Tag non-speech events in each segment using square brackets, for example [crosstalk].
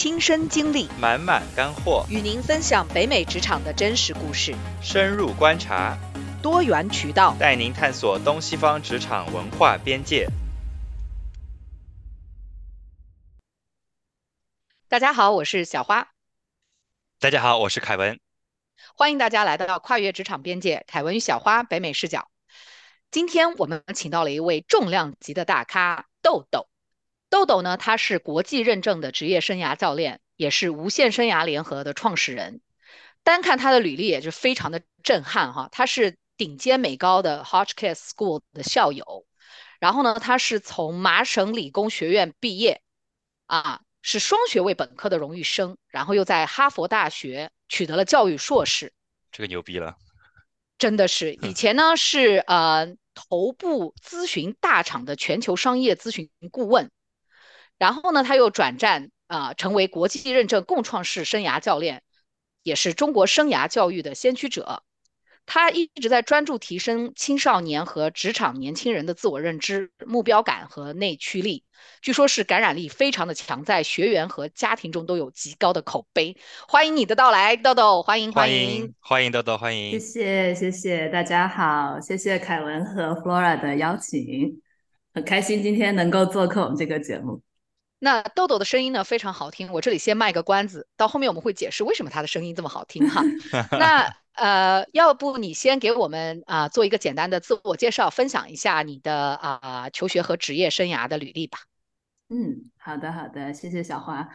亲身经历，满满干货，与您分享北美职场的真实故事，深入观察，多元渠道，带您探索东西方职场文化边界。大家好，我是小花。大家好，我是凯文。欢迎大家来到跨越职场边界，凯文与小花北美视角。今天我们请到了一位重量级的大咖豆豆。豆豆呢，他是国际认证的职业生涯教练，也是无限生涯联合的创始人。单看他的履历，也就非常的震撼哈。他是顶尖美高的 Hotchkiss School 的校友，然后呢，他是从麻省理工学院毕业，啊，是双学位本科的荣誉生，然后又在哈佛大学取得了教育硕士。这个牛逼了，真的是。以前呢是呃头部咨询大厂的全球商业咨询顾问。然后呢，他又转战啊，成为国际认证共创式生涯教练，也是中国生涯教育的先驱者。他一直在专注提升青少年和职场年轻人的自我认知、目标感和内驱力，据说是感染力非常的强，在学员和家庭中都有极高的口碑。欢迎你的到来，豆豆，欢迎欢迎欢迎豆豆，欢迎。谢谢谢谢大家好，谢谢凯文和 Flora 的邀请，很开心今天能够做客我们这个节目。那豆豆的声音呢非常好听，我这里先卖个关子，到后面我们会解释为什么他的声音这么好听哈。[laughs] 那呃，要不你先给我们啊做一个简单的自我介绍，分享一下你的啊求学和职业生涯的履历吧。嗯，好的好的，谢谢小花。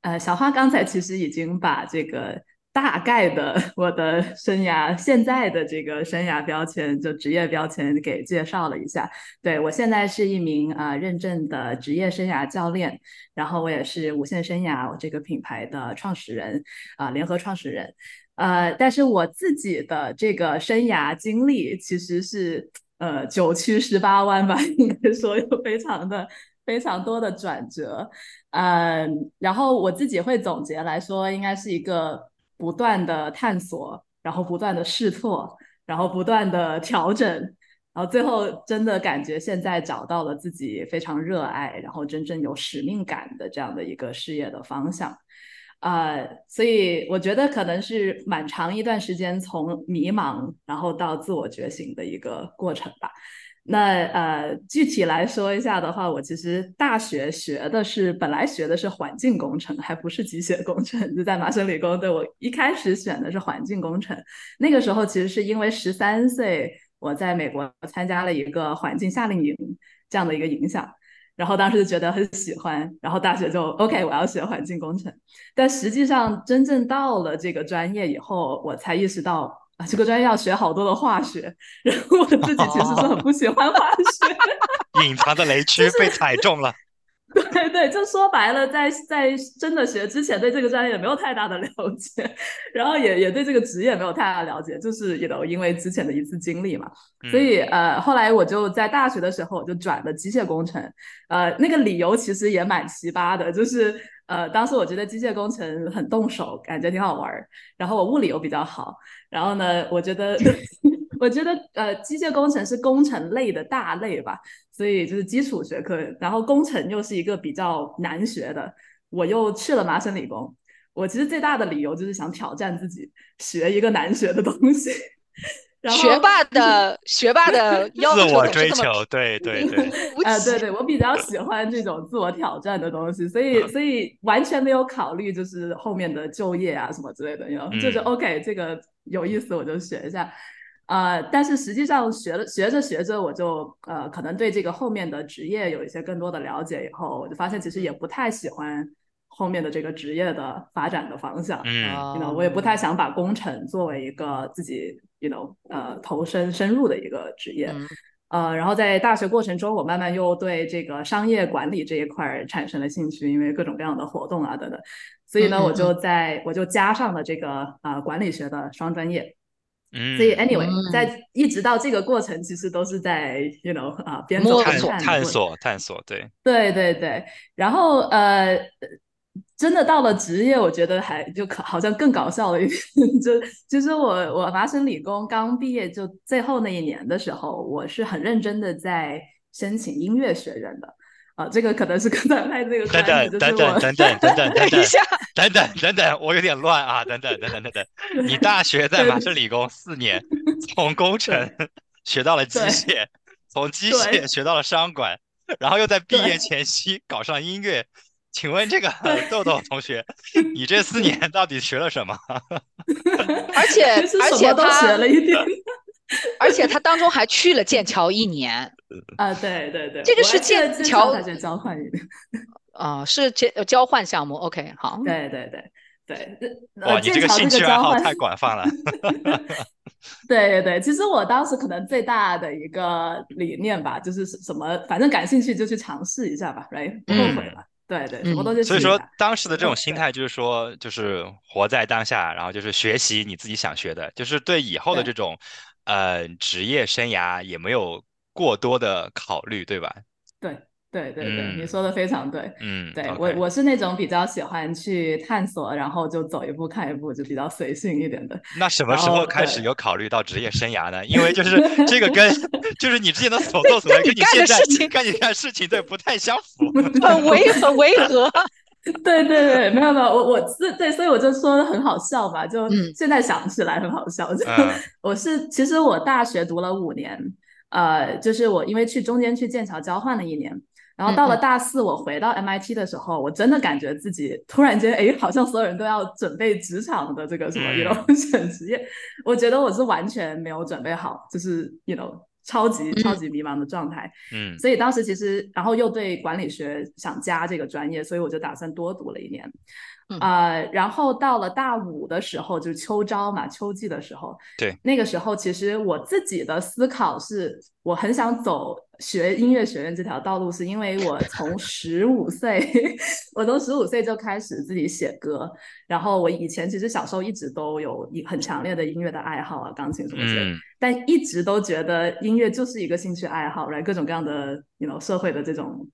呃，小花刚才其实已经把这个。大概的 [laughs] 我的生涯，现在的这个生涯标签，就职业标签给介绍了一下。对我现在是一名啊认证的职业生涯教练，然后我也是无限生涯这个品牌的创始人啊联合创始人。呃，但是我自己的这个生涯经历其实是呃九曲十八弯吧，应该说有非常的非常多的转折。嗯，然后我自己会总结来说，应该是一个。不断的探索，然后不断的试错，然后不断的调整，然后最后真的感觉现在找到了自己非常热爱，然后真正有使命感的这样的一个事业的方向，呃，所以我觉得可能是蛮长一段时间从迷茫，然后到自我觉醒的一个过程吧。那呃，具体来说一下的话，我其实大学学的是本来学的是环境工程，还不是机械工程，就在麻省理工。对我一开始选的是环境工程，那个时候其实是因为十三岁我在美国参加了一个环境夏令营这样的一个影响，然后当时就觉得很喜欢，然后大学就 OK 我要学环境工程，但实际上真正到了这个专业以后，我才意识到。这个专业要学好多的化学，然后我自己其实是很不喜欢化学，[laughs] 隐藏的雷区被踩中了。[laughs] 对对，就说白了，在在真的学之前，对这个专业没有太大的了解，然后也也对这个职业没有太大的了解，就是也都因为之前的一次经历嘛，所以呃，后来我就在大学的时候就转了机械工程，呃，那个理由其实也蛮奇葩的，就是呃，当时我觉得机械工程很动手，感觉挺好玩儿，然后我物理又比较好。然后呢，我觉得，[laughs] 我觉得，呃，机械工程是工程类的大类吧，所以就是基础学科。然后工程又是一个比较难学的，我又去了麻省理工。我其实最大的理由就是想挑战自己，学一个难学的东西。学霸的学霸的要求，自我追求，对对对，[laughs] 呃，对对，我比较喜欢这种自我挑战的东西，所以所以完全没有考虑就是后面的就业啊什么之类的，有就是 OK，这个有意思我就学一下，呃，但是实际上学了学着学着，我就呃可能对这个后面的职业有一些更多的了解以后，我就发现其实也不太喜欢后面的这个职业的发展的方向，嗯，我也不太想把工程作为一个自己。you know，呃，投身深入的一个职业，呃，然后在大学过程中，我慢慢又对这个商业管理这一块产生了兴趣，因为各种各样的活动啊等等，所以呢，我就在我就加上了这个啊管理学的双专业，嗯，所以 anyway，在一直到这个过程，其实都是在 you know 啊边走探索探索探索，对。对对对，然后呃。真的到了职业，我觉得还就可好像更搞笑了一点。[laughs] 就其实我我麻省理工刚毕业就最后那一年的时候，我是很认真的在申请音乐学院的。啊，这个可能是刚才卖这个等等等等等 [laughs] 等等等等等等等等等，我有点乱啊！等等等等等等，你大学在麻省理工四年，从工程 [laughs] 学到了机械，从机械学到了商管，然后又在毕业前夕搞上音乐。请问这个 [laughs] 豆豆同学，[laughs] 你这四年到底学了什么？[laughs] 而且而且他学了一点，而且他当中还去了剑桥一年。啊，对对对，这个是剑桥大学交换一年。啊，是交交换项目。OK，好。对对对对。哇，你这个兴趣爱好太广泛了。对对对，其实我当时可能最大的一个理念吧，就是什么，反正感兴趣就去尝试一下吧，right，不后悔了。对对。所以说，当时的这种心态就是说，就是活在当下，然后就是学习你自己想学的，就是对以后的这种呃职业生涯也没有过多的考虑，对吧？对。对对对，你说的非常对。嗯，对我我是那种比较喜欢去探索，然后就走一步看一步，就比较随性一点的。那什么时候开始有考虑到职业生涯呢？因为就是 [laughs] 这个跟就是你之前的所作所为，跟你现在干你干事情对不太相符，很违很违和。[laughs] 对对对，没有没有，我我是对，所以我就说的很好笑吧，就现在想起来很好笑。就 [laughs] 我是其实我大学读了五年，呃，就是我因为去中间去剑桥交换了一年。然后到了大四，我回到 MIT 的时候，我真的感觉自己突然间，哎，好像所有人都要准备职场的这个什么，you know，选职业，我觉得我是完全没有准备好，就是 you know，超级超级迷茫的状态。嗯，所以当时其实，然后又对管理学想加这个专业，所以我就打算多读了一年。呃，然后到了大五的时候，就是秋招嘛，秋季的时候，对，那个时候其实我自己的思考是，我很想走学音乐学院这条道路，是因为我从十五岁，[laughs] 我从十五岁就开始自己写歌，然后我以前其实小时候一直都有一很强烈的音乐的爱好啊，钢琴什么之类，但一直都觉得音乐就是一个兴趣爱好，来各种各样的，you know，社会的这种。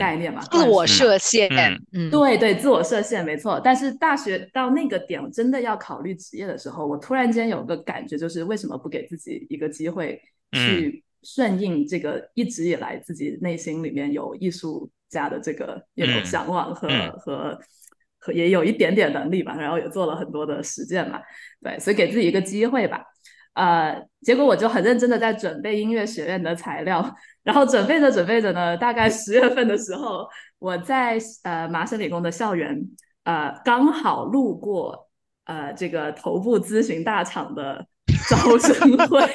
概念嘛，自我设限，嗯，对对，自我设限没错。但是大学到那个点，真的要考虑职业的时候，我突然间有个感觉，就是为什么不给自己一个机会去顺应这个一直以来自己内心里面有艺术家的这个一种向往和和和也有一点点能力吧，然后也做了很多的实践嘛，对，所以给自己一个机会吧。呃，结果我就很认真的在准备音乐学院的材料。然后准备着准备着呢，大概十月份的时候，我在呃麻省理工的校园，呃刚好路过呃这个头部咨询大厂的招生会，[laughs]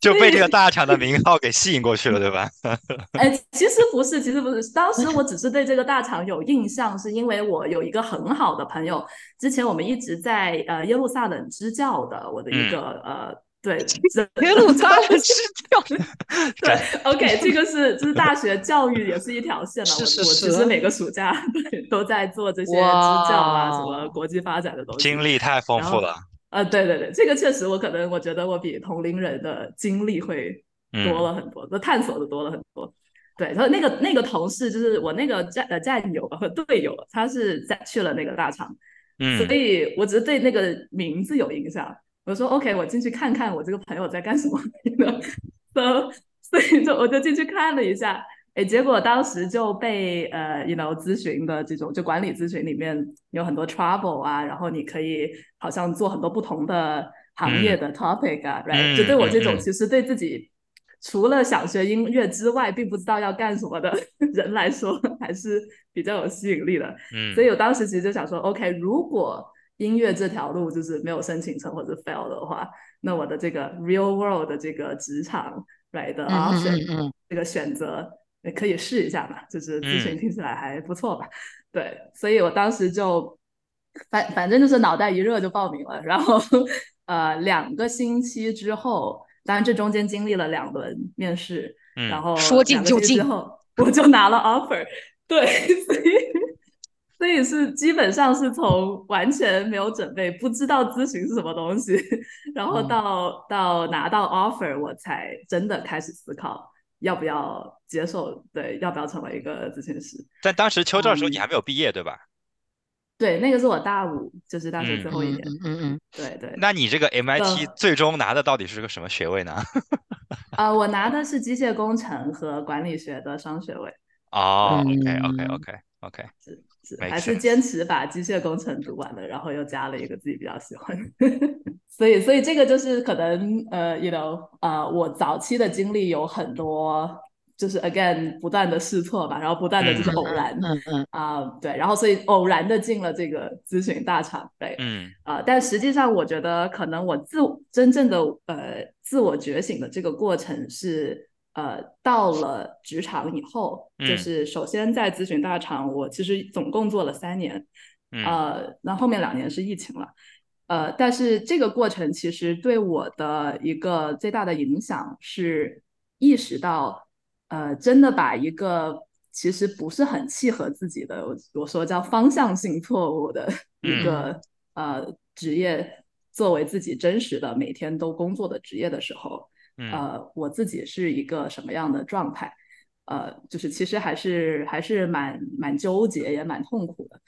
就被这个大厂的名号给吸引过去了，对吧？[laughs] 哎，其实不是，其实不是，当时我只是对这个大厂有印象，是因为我有一个很好的朋友，之前我们一直在呃耶路撒冷支教的，我的一个呃。对，耶路撒冷支教。对，OK，这个是就是大学教育也是一条线了。是是是。我其实每个暑假都在做这些支教啊，什么国际发展的东西。经历太丰富了。呃，对对对，这个确实，我可能我觉得我比同龄人的经历会多了很多，的探索的多了很多。对，然后那个那个同事就是我那个战呃战友和队友，他是在去了那个大厂，嗯，所以我只是对那个名字有印象。我说 OK，我进去看看我这个朋友在干什么。[laughs] 呢？So [laughs] 所以就我就进去看了一下，哎，结果当时就被呃，you know，咨询的这种就管理咨询里面有很多 trouble 啊，然后你可以好像做很多不同的行业的 topic 啊，right？就对我这种其实对自己除了想学音乐之外并不知道要干什么的 [laughs] 人来说，还是比较有吸引力的。嗯，所以我当时其实就想说，OK，如果音乐这条路就是没有申请成或者 fail 的话，那我的这个 real world 的这个职场来的 option 这个选择也可以试一下嘛，就是咨询听起来还不错吧？对，所以我当时就反反正就是脑袋一热就报名了，然后呃两个星期之后，当然这中间经历了两轮面试，然后说进就进之后我就拿了 offer，对，[laughs] 所以。是基本上是从完全没有准备，不知道咨询是什么东西，[laughs] 然后到到拿到 offer，我才真的开始思考要不要接受，对，要不要成为一个咨询师。在当时秋招的时候，你还没有毕业，对吧？对，那个是我大五，就是大学最后一年。嗯嗯，对对。那你这个 MIT 最终拿的到底是个什么学位呢？啊，[laughs] 我拿的是机械工程和管理学的双学位。哦，OK，OK，OK，OK，是是，还是坚持把机械工程读完了，然后又加了一个自己比较喜欢。[laughs] 所以，所以这个就是可能呃，you know，呃，我早期的经历有很多。就是 again 不断的试错吧，然后不断的就是偶然，嗯嗯啊对，然后所以偶然的进了这个咨询大厂，对，嗯啊，但实际上我觉得可能我自真正的呃自我觉醒的这个过程是呃到了职场以后，就是首先在咨询大厂，我其实总共做了三年，呃，那后面两年是疫情了，呃，但是这个过程其实对我的一个最大的影响是意识到。呃，真的把一个其实不是很契合自己的，我我说叫方向性错误的一个呃职业，作为自己真实的每天都工作的职业的时候，呃，我自己是一个什么样的状态？呃，就是其实还是还是蛮蛮纠结，也蛮痛苦的。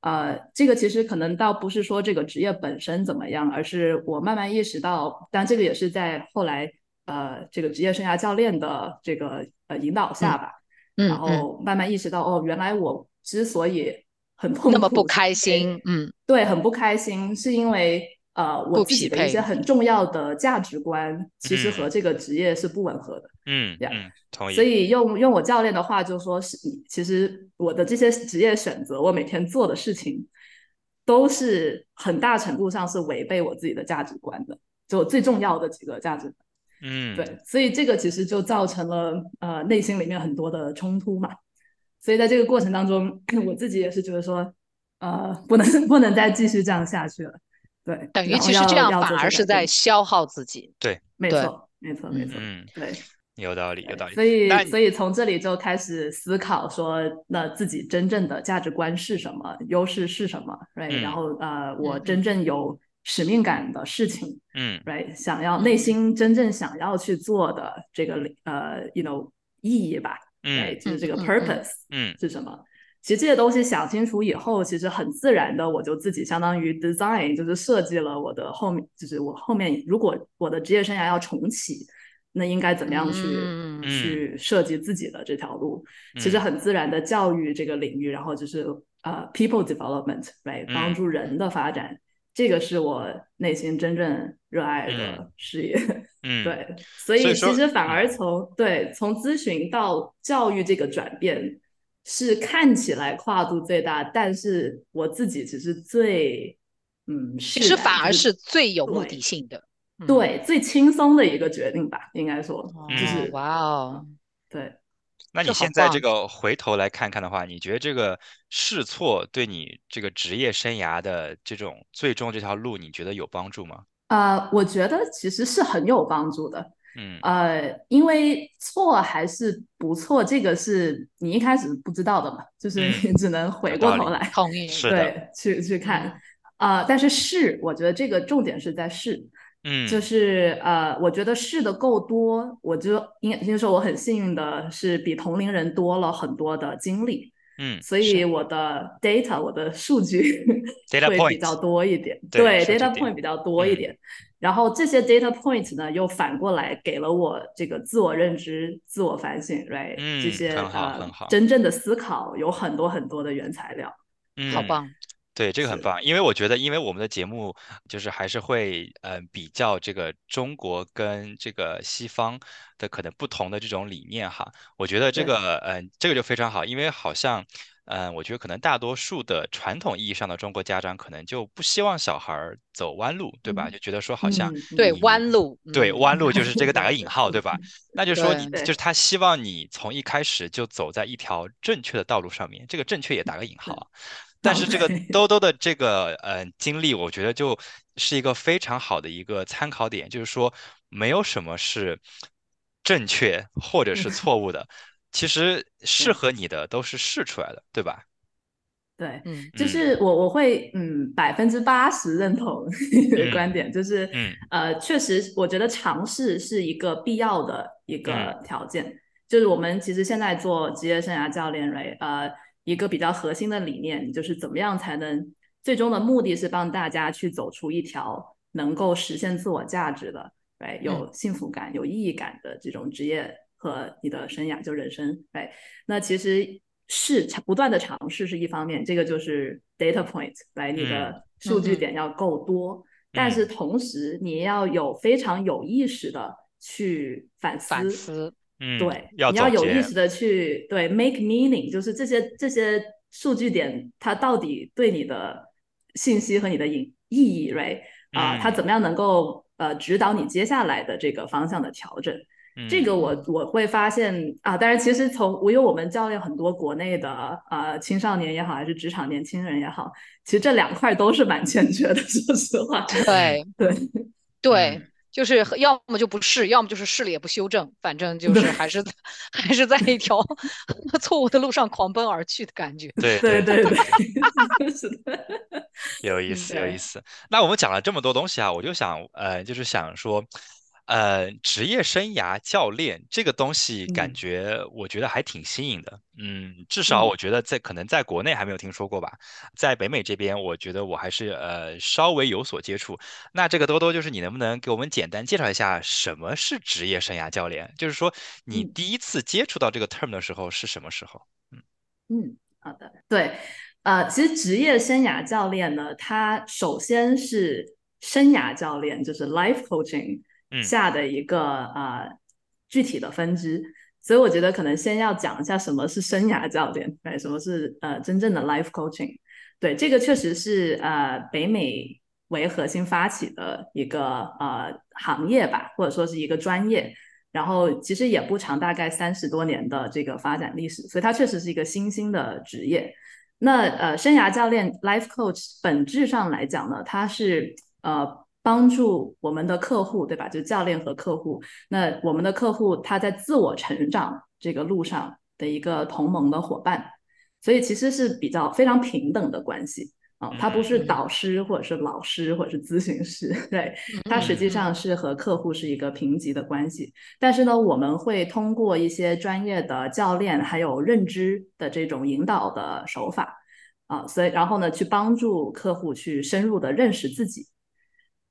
呃，这个其实可能倒不是说这个职业本身怎么样，而是我慢慢意识到，但这个也是在后来。呃，这个职业生涯教练的这个呃引导下吧，然后慢慢意识到，哦，原来我之所以很痛苦、那么不开心，嗯，对，很不开心，是因为呃，我自己的一些很重要的价值观，其实和这个职业是不吻合的，嗯，嗯，同意。所以用用我教练的话就说，是其实我的这些职业选择，我每天做的事情，都是很大程度上是违背我自己的价值观的，就最重要的几个价值观。嗯，对，所以这个其实就造成了呃内心里面很多的冲突嘛。所以在这个过程当中，[clears throat] 我自己也是觉得说，呃，不能 [laughs] 不能再继续这样下去了。对，等于其实这样反而是在消耗自己。对，没错，没错，没错。嗯，对，有道理，有道理。所以，所以从这里就开始思考说，那自己真正的价值观是什么，优势是什么？Right，然后呃，我真正有。使命感的事情，嗯，right，想要内心真正想要去做的这个呃，you know，意义吧，嗯，就是这个 purpose，嗯，是什么？其实这些东西想清楚以后，其实很自然的，我就自己相当于 design，就是设计了我的后面，就是我后面如果我的职业生涯要重启，那应该怎么样去去设计自己的这条路？其实很自然的教育这个领域，然后就是呃，people development，right，帮助人的发展。这个是我内心真正热爱的事业，[laughs] 嗯，对，所以其实反而从对从咨询到教育这个转变是看起来跨度最大，但是我自己其实最嗯，其实反而是最有目的性的，对，最轻松的一个决定吧，应该说，就是哇哦，对。那你现在这个回头来看看的话，你觉得这个试错对你这个职业生涯的这种最终这条路，你觉得有帮助吗？呃，我觉得其实是很有帮助的。嗯，呃，因为错还是不错，这个是你一开始不知道的嘛，就是你只能回过头来，同意 [laughs] 对，去去看。啊，但是试，我觉得这个重点是在试。嗯，就是呃，我觉得试的够多，我就应该应该说我很幸运的是比同龄人多了很多的经历，嗯，所以我的 data 我的数据 [laughs] 会比较多一点，对 data point 比较多一点，然后这些 data point 呢又反过来给了我这个自我认知、自我反省，right，这些呃真正的思考有很多很多的原材料，嗯，好棒。对，这个很棒，因为我觉得，因为我们的节目就是还是会，嗯，比较这个中国跟这个西方的可能不同的这种理念哈。我觉得这个，嗯，这个就非常好，因为好像，嗯，我觉得可能大多数的传统意义上的中国家长可能就不希望小孩走弯路，对吧？就觉得说好像对弯路，对弯路就是这个打个引号，对吧？[laughs] 那就说你就是他希望你从一开始就走在一条正确的道路上面，这个正确也打个引号。但是这个兜兜的这个呃经历，我觉得就是一个非常好的一个参考点，就是说没有什么是正确或者是错误的，其实适合你的都是试出来的，对吧？对，嗯，就。是我我会嗯百分之八十认同你的观点，就是嗯。呃确实我觉得尝试是一个必要的一个条件，就是我们其实现在做职业生涯教练，right 呃。一个比较核心的理念就是怎么样才能最终的目的是帮大家去走出一条能够实现自我价值的，right，有幸福感、有意义感的这种职业和你的生涯就人生，right，那其实是不断的尝试是一方面，这个就是 data point，来你的数据点要够多，但是同时你要有非常有意识的去反思，反思，嗯，对，要你要有意识的去对 make meaning，就是这些这些数据点它到底对你的信息和你的意意义，right？啊、嗯。它怎么样能够呃指导你接下来的这个方向的调整？嗯这个我我会发现啊，但是其实从我有我们教练很多国内的呃青少年也好，还是职场年轻人也好，其实这两块都是蛮欠缺的，[laughs] 说实话。对对对嗯，就是要么就不是，要么就是是了也不修正，反正就是还是 [laughs] 还是在一条 [laughs] 错误的路上狂奔而去的感觉。对对对对对，是的。有意思，有意思。那我们讲了这么多东西啊，我就想，呃，就是想说，呃，职业生涯教练这个东西，感嗯觉我觉得还挺新颖的。嗯，至少嗯我觉得在可能在国内还没有听说过吧，在北美这边，我觉得我还是呃稍微有所接触。那这个多多，就是你能不能给我们简单介绍一下什么是职业生涯教练？就是说你嗯第一次接触到这个 term 的时候是什么时候？嗯嗯，好的，对，呃，其实职业生涯教练呢，他首先是生涯教练，就是 life coaching 嗯下的一个呃具体的分支，所以我觉得可能先要讲一下什么是生涯教练，对，什么是呃真正的 life coaching，对，这个确实是呃北美为核心发起的一个呃行业吧，或者说是一个专业。然后其实也不长，大概三十多年的这个发展历史，所以它确实是一个新兴的职业。那呃，生涯教练 （life coach） 本质上来讲呢，它是呃帮助我们的客户，对吧？就教练和客户。那我们的客户他在自我成长这个路上的一个同盟的伙伴，所以其实是比较非常平等的关系。啊，他不是嗯导师或者是老师或者是咨询师，[laughs] 对，他实际上是和客户是一个平级的关系。但是呢，我们会通过一些专业的教练还有认知的这种引导的手法啊，所以然后呢，去帮助客户去深入的认识自己。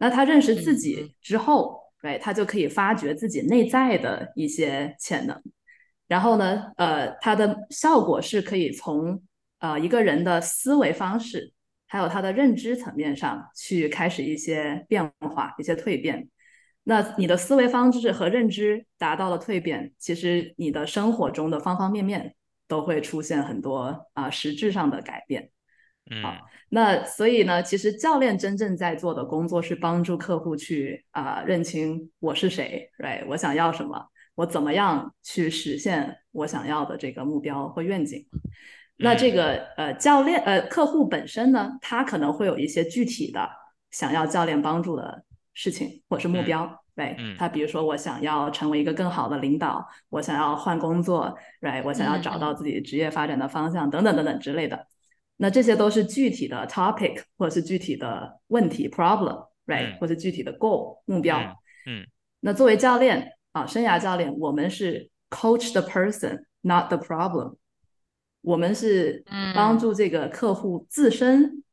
那他认识自嗯己之后，对，他就可以发掘自己内在的一些潜能。然后呢，呃，它的效果是可以从呃一个人的思维方式，还有他的认知层面上去开始一些变化、一些蜕变。那你的思维方式和认知达到了蜕变，其实你的生活中的方方面面都会出现很多啊、实质上的改变。嗯好那所以呢，其实教练真正在做的工作是帮助客户去啊、认清我是谁，right？我想要什么，我怎么样去实现我想要的这个目标或愿景。那这个呃教练呃客户本身呢，他可能会有一些具体的想要教练帮助的事情或是目标。对嗯，他比如说我想要成为一个更好的领导，我想要换工作，right？我想要找到自己职业发展的方向，等等等等之类的。那这些都是具体的 topic 或者是具体的问题 problem，right？、嗯或者具体的 goal 目标。嗯嗯那作为教练啊，生涯教练，我们是 coach the person，not the problem。我们是嗯帮助这个客户自身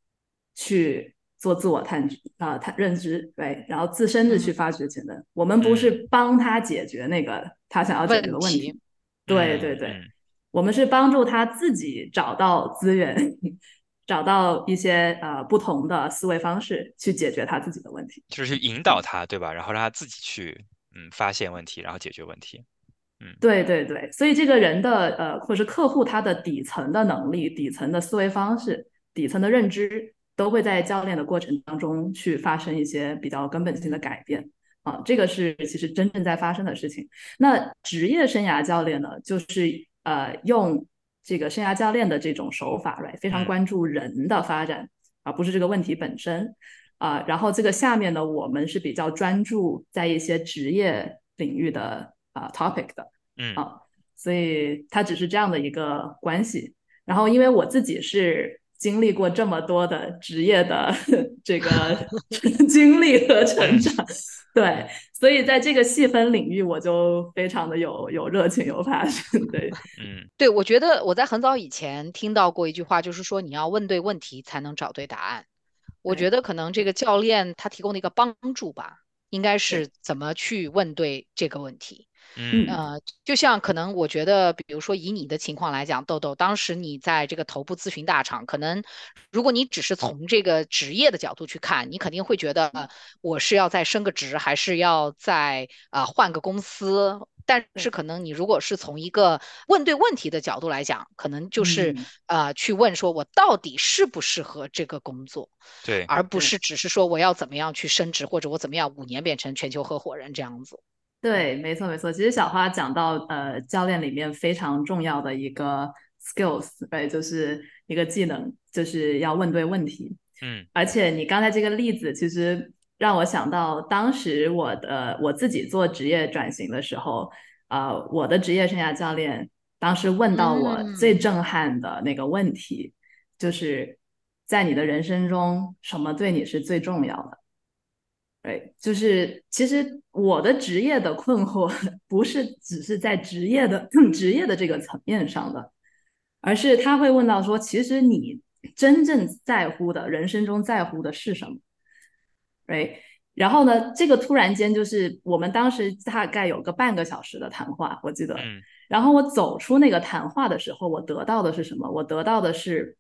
去做自我探啊、探认知，对，然后自身的去嗯发掘潜能。我们不是帮他解决那个他想要解决的问题，问对对对。嗯我们是帮助他自己找到资源，[laughs] 找到一些呃不同的思维方式去解决他自己的问题。就是去引导他，对吧？然后让他自己去嗯发现问题，然后解决问题。嗯对对对，所以这个人的呃，或者是客户他的底层的能力、底层的思维方式、底层的认知，都会在教练的过程当中去发生一些比较根本性的改变啊，这个是其实真正在发生的事情。那职业生涯教练呢，就是呃用这个生涯教练的这种手法，right，非常嗯关注人的发展，而不是这个问题本身。啊、然后这个下面呢，我们是比较专注在一些职业领域的啊、topic 的。嗯啊所以它只是这样的一个关系。然后，因为我自己是经历过这么多的职业的 [laughs] 这个 [laughs] 经历和成长，对，所以在这个细分领域，我就非常的有有热情、有 passion。[laughs] 对，嗯对，我觉得我在很早以前听到过一句话，就是说你要问对问题才能找对答案。我觉得可能这个教练他提供的一个帮助吧，应该是怎么去问对这个问题。嗯呃，就像可能我觉得，比如说以你的情况来讲，豆豆，当时你在这个头部咨询大厂，可能如果你只是从这个职业的角度去看，你肯定会觉得我是要再升个职，还是要再呃换个公司。但是可能你如果是从一个问对问题的角度来讲，可能就是呃去问说我到底适不适合这个工作，对，而不是只是说我要怎么样去升职，或者我怎么样五年变成全球合伙人这样子。对，没错没错。其实小花讲到，呃，教练里面非常重要的一个 skills，对，就是一个技能，就是要问对问题。嗯，而且你刚才这个例子，其实让我想到当时我的我自己做职业转型的时候，呃，我的职业生涯教练当时问到我最震撼的那个问题，就是在你的人生中，什么对你是最重要的？对，就是其实我的职业的困惑 [laughs] 不是只是在职业的职业的这个层面上的，而是他会问到说，其实你真正在乎的人生中在乎的是什么？对，然后呢，这个突然间就是我们当时大概有个半个小时的谈话，我记得，然后我走出那个谈话的时候，我得到的是什么？我得到的是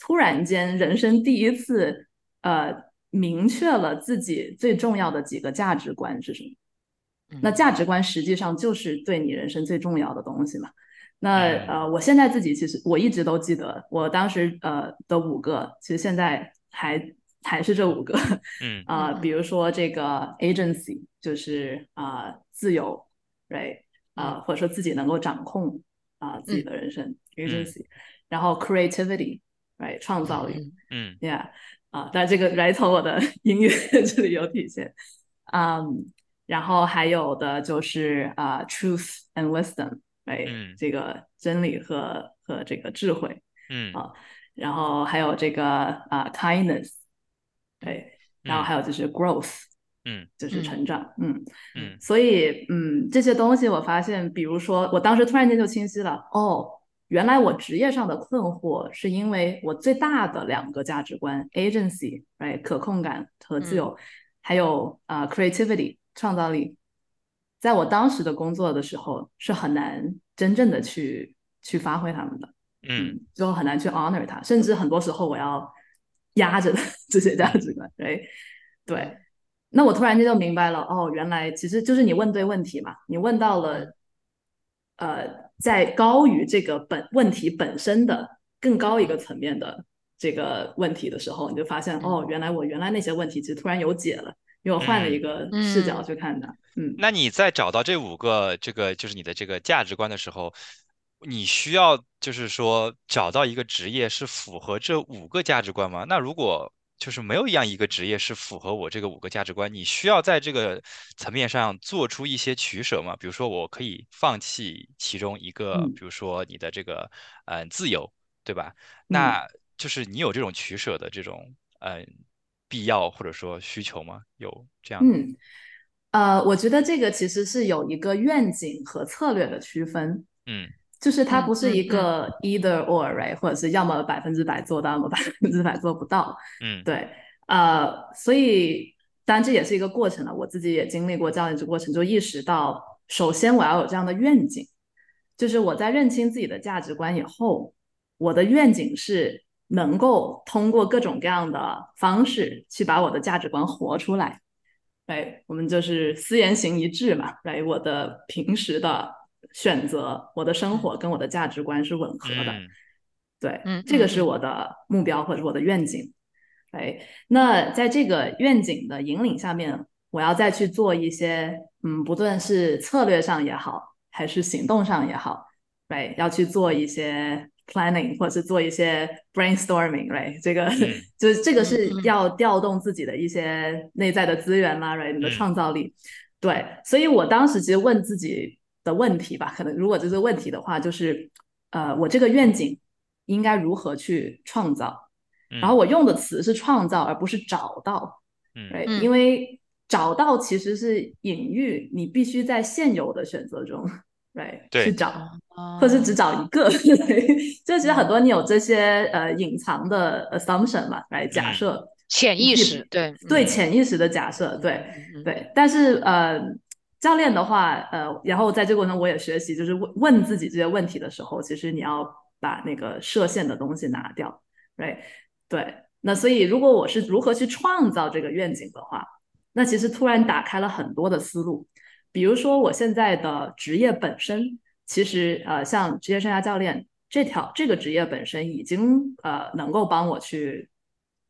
突然间人生第一次，呃。明确了自己最重要的几个价值观是什么？那价值观实际上就是对你人生最重要的东西嘛。那呃，我现在自己其实我一直都记得，我当时呃的五个，其实现在还还是这五个。嗯。啊，[laughs] 比如说这个 agency 就是啊自由，right？啊，或者说自己能够掌控啊自己的人生 agency，然后 creativity，right？创造力，嗯，yeah。啊，但这个来从我的 [laughs] 音乐这里有体现，嗯，然后还有的就是啊，truth and wisdom，哎，这个真理和和这个智慧，嗯。啊，然后还有这个啊，kindness，对，然后还有就是 growth，嗯，就是成长，嗯嗯，所以嗯，这些东西我发现，比如说我当时突然间就清晰了，哦。原来我职业上的困惑，是因为我最大的两个价值观：agency，right，可控感和自由，还有啊，creativity，创造力。在我当时的工作的时候，是很难真正的去去发挥他们的，嗯，就很难去 honor 它，甚至很多时候我要 [laughs] 压着 [laughs] 这些价值观，对，对。那我突然间就明白了，哦，原来其实就是你问对问题嘛，你问到了，呃。在高于这个本问题本身的更高一个层面的这个问题的时候，你就发现哦，原来我原来那些问题其实突然有解了，因为我换了一个视角去看它。嗯，那你在找到这五个这个就是你的这个价值观的时候，你需要就是说找到一个职业是符合这五个价值观吗？那如果就是没有一样一个职业是符合我这个五个价值观，你需要在这个层面上做出一些取舍吗？比如说，我可以放弃其中一个，比如说你的这个嗯自由，对吧？那就是你有这种取舍的这种嗯必要或者说需求吗？有这样？嗯，呃，我觉得这个其实是有一个愿景和策略的区分。嗯。就是它不是一个 either or right，或者是要么百分之百做到，要么百分之百做不到。[laughs] 嗯，对，呃，所以当然这也是一个过程了。我自己也经历过教练这过程，就意识到，首先我要有这样的愿景，就是我在认清自己的价值观以后，我的愿景是能够通过各种各样的方式去把我的价值观活出来。哎，我们就是思言行一致嘛。来，我的平时的。选择我的生活跟我的价值观是吻合的，对，嗯，这个是我的目标或者我的愿景。哎，那在这个愿景的引领下面，我要再去做一些，嗯，不论是策略上也好，还是行动上也好，right，要去做一些 planning 或者是做一些 brainstorming，right，这个就是这个是要调动自己的一些内在的资源啦，right，你的创造力。对，所以我当时其实问自己。的问题吧，可能如果这是问题的话，就是呃，我这个愿景应该如何去创造？然后我用的词是创造，而不是找到，嗯，因为找到其实是隐喻，你必须在现有的选择中，对，去找，或是只找一个，[laughs] 就其实很多你有这些呃隐藏的 assumption 嘛，来假设，潜意识，对对潜意识的假设，对对。但是呃，教练的话，呃，然后在这个过程我也学习，就是问问自己这些问题的时候，其实你要把那个设限的东西拿掉，right？对。那所以如果我是如何去创造这个愿景的话，那其实突然打开了很多的思路。比如说我现在的职业本身，其实呃，像职业生涯教练这条这个职业本身已经呃能够帮我去。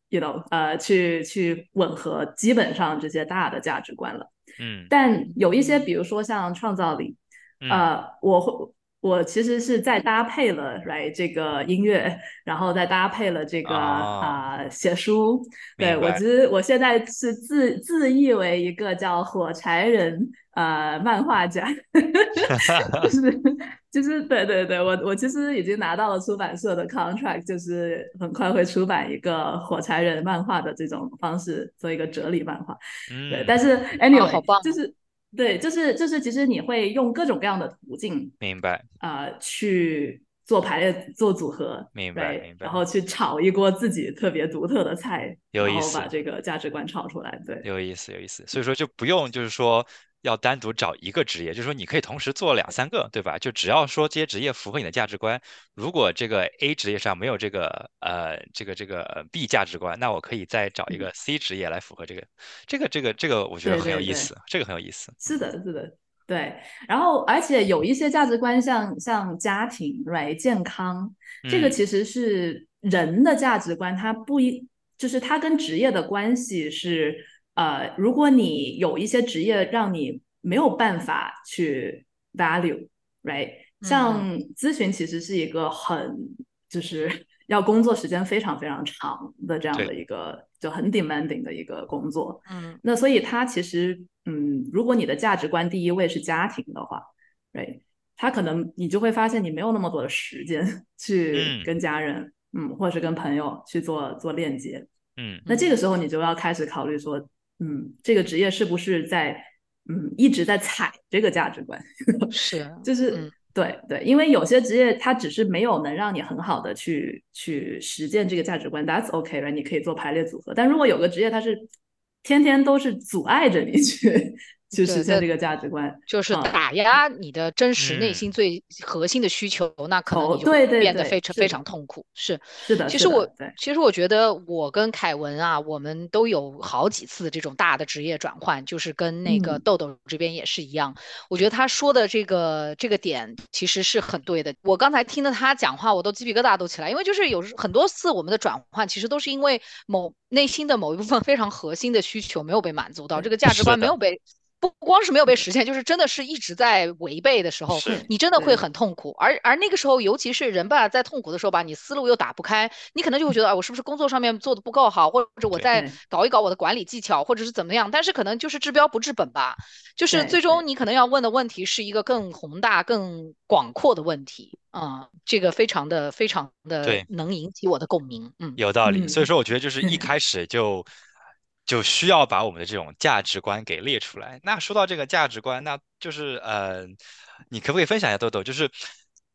you know，呃，去去吻合基本上这些大的价值观了。嗯，但有一些，比如说像创造力，呃，我会我其实是在搭配了来这个音乐，然后再搭配了这个啊写书。对我其实我现在是自自译为一个叫火柴人呃漫画家，[laughs] [laughs] 就是。就是对对对，我我其实已经拿到了出版社的 contract，就是很快会出版一个火柴人漫画的这种方式，做一个哲理漫画。嗯，对，但是 anyway，好棒，就是对，就是就是，其实你会用各种各样的途径，明白啊，去做排列、做组合，明白明白，然后去炒一锅自己特别独特的菜，有意思，把这个价值观炒出来，对，有意思有意思，所以说就不用就是说。要单独找一个职业，就是说你可以同时做两三个，对吧？就只要说这些职业符合你的价值观，如果这个 A 职业上没有这个呃这个这个 B 价值观，那我可以再找一个 C 职业来符合这个，这个这个这个我觉得很有意思，这个很有意思。是的，是的，对。然后而且有一些价值观，像像家庭、right 健康，这个其实是人的价值观，它不一就是它跟职业的关系是。呃，如果你有一些职业让你没有办法去 value，right？像咨询其实是一个很就是 [laughs] 要工作时间非常非常长的这样的一个就很 demanding 的一个工作。嗯，那所以它其实，嗯，如果你的价值观第一位是家庭的话，right？他可能你就会发现你没有那么多的时间 [laughs] 去跟家人，嗯，或者是跟朋友去做做链接。嗯，那这个时候你就要开始考虑说。嗯，这个职业是不是在嗯一直在踩这个价值观？[laughs] 是，就是对对，因为有些职业它只是没有能让你很好的去去实践这个价值观，That's OK，right？你可以做排列组合。但如果有个职业它是天天都是阻碍着你去。去实现这个价值观，就是打压你的真实内心最核心的需求，那可能你就变得非常非常痛苦。是是的，其实我其实我觉得我跟凯文啊，我们都有好几次这种大的职业转换，就是跟那个豆豆这边也是一样。我觉得他说的这个这个点其实是很对的。我刚才听着他讲话，我都鸡皮疙瘩都起来，因为就是有很多次我们的转换其实都是因为某内心的某一部分非常核心的需求没有被满足到，这个价值观没有被。不光是没有被实现，就是真的是一直在违背的时候，你真的会很痛苦。而而那个时候，尤其是人吧，在痛苦的时候吧，你思路又打不开，你可能就会觉得，啊，我是不是工作上面做的不够好，或者我在搞一搞我的管理技巧，或者是怎么样？但是可能就是治标不治本吧，就是最终你可能要问的问题是一个更宏大、更广阔的问题啊。这个非常的、非常的能引起我的共鸣。嗯，有道理。所以说，我觉得就是一 [laughs] 开始就。就需要把我们的这种价值观给列出来。那说到这个价值观，那就是呃，你可不可以分享一下豆豆？就是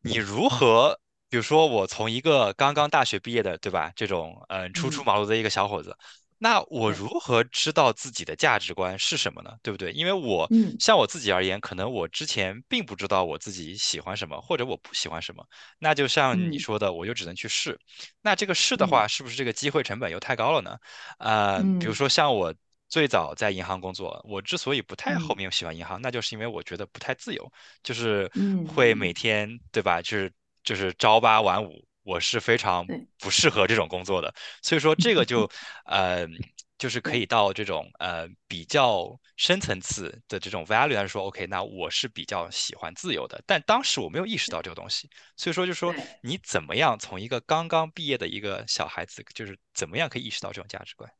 你如何，比如说我从一个刚刚大学毕业的，对吧？这种嗯初出茅庐的一个小伙子。那我如何知道自己的价值观是什么呢？对不对？因为我像我自己而言，可能我之前并不知道我自己喜欢什么，或者我不喜欢什么。那就像你说的，我就只能去试。那这个试的话，是不是这个机会成本又太高了呢？呃，比如说像我最早在银行工作，我之所以不太后面喜欢银行，那就是因为我觉得不太自由，就是会每天对吧？就是就是朝八晚五。我是非常不适合这种工作的，所以说这个就，[laughs] 呃，就是可以到这种呃比较深层次的这种 value 来说，OK，那我是比较喜欢自由的，但当时我没有意识到这个东西，所以说就说你怎么样从一个刚刚毕业的一个小孩子，就是怎么样可以意识到这种价值观？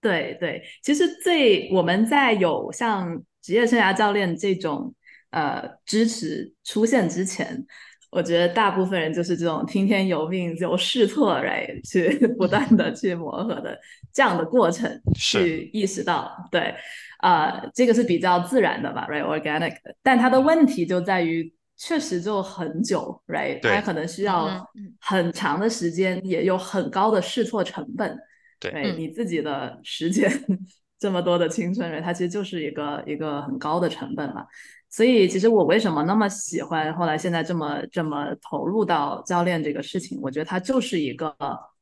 对对，其实最我们在有像职业生涯教练这种呃支持出现之前。我觉得大部分人就是这种听天由命、就试错来去不断的去磨合的这样的过程，去意识到，对，呃，这个是比较自然的吧，right，organic。但它的问题就在于，确实就很久，right，它可能需要很长的时间，也有很高的试错成本，对，你自己的时间 [laughs] 这么多的青春，它其实就是一个一个很高的成本了。所以，其实我为什么那么喜欢后来现在这么这么投入到教练这个事情？我觉得它就是一个，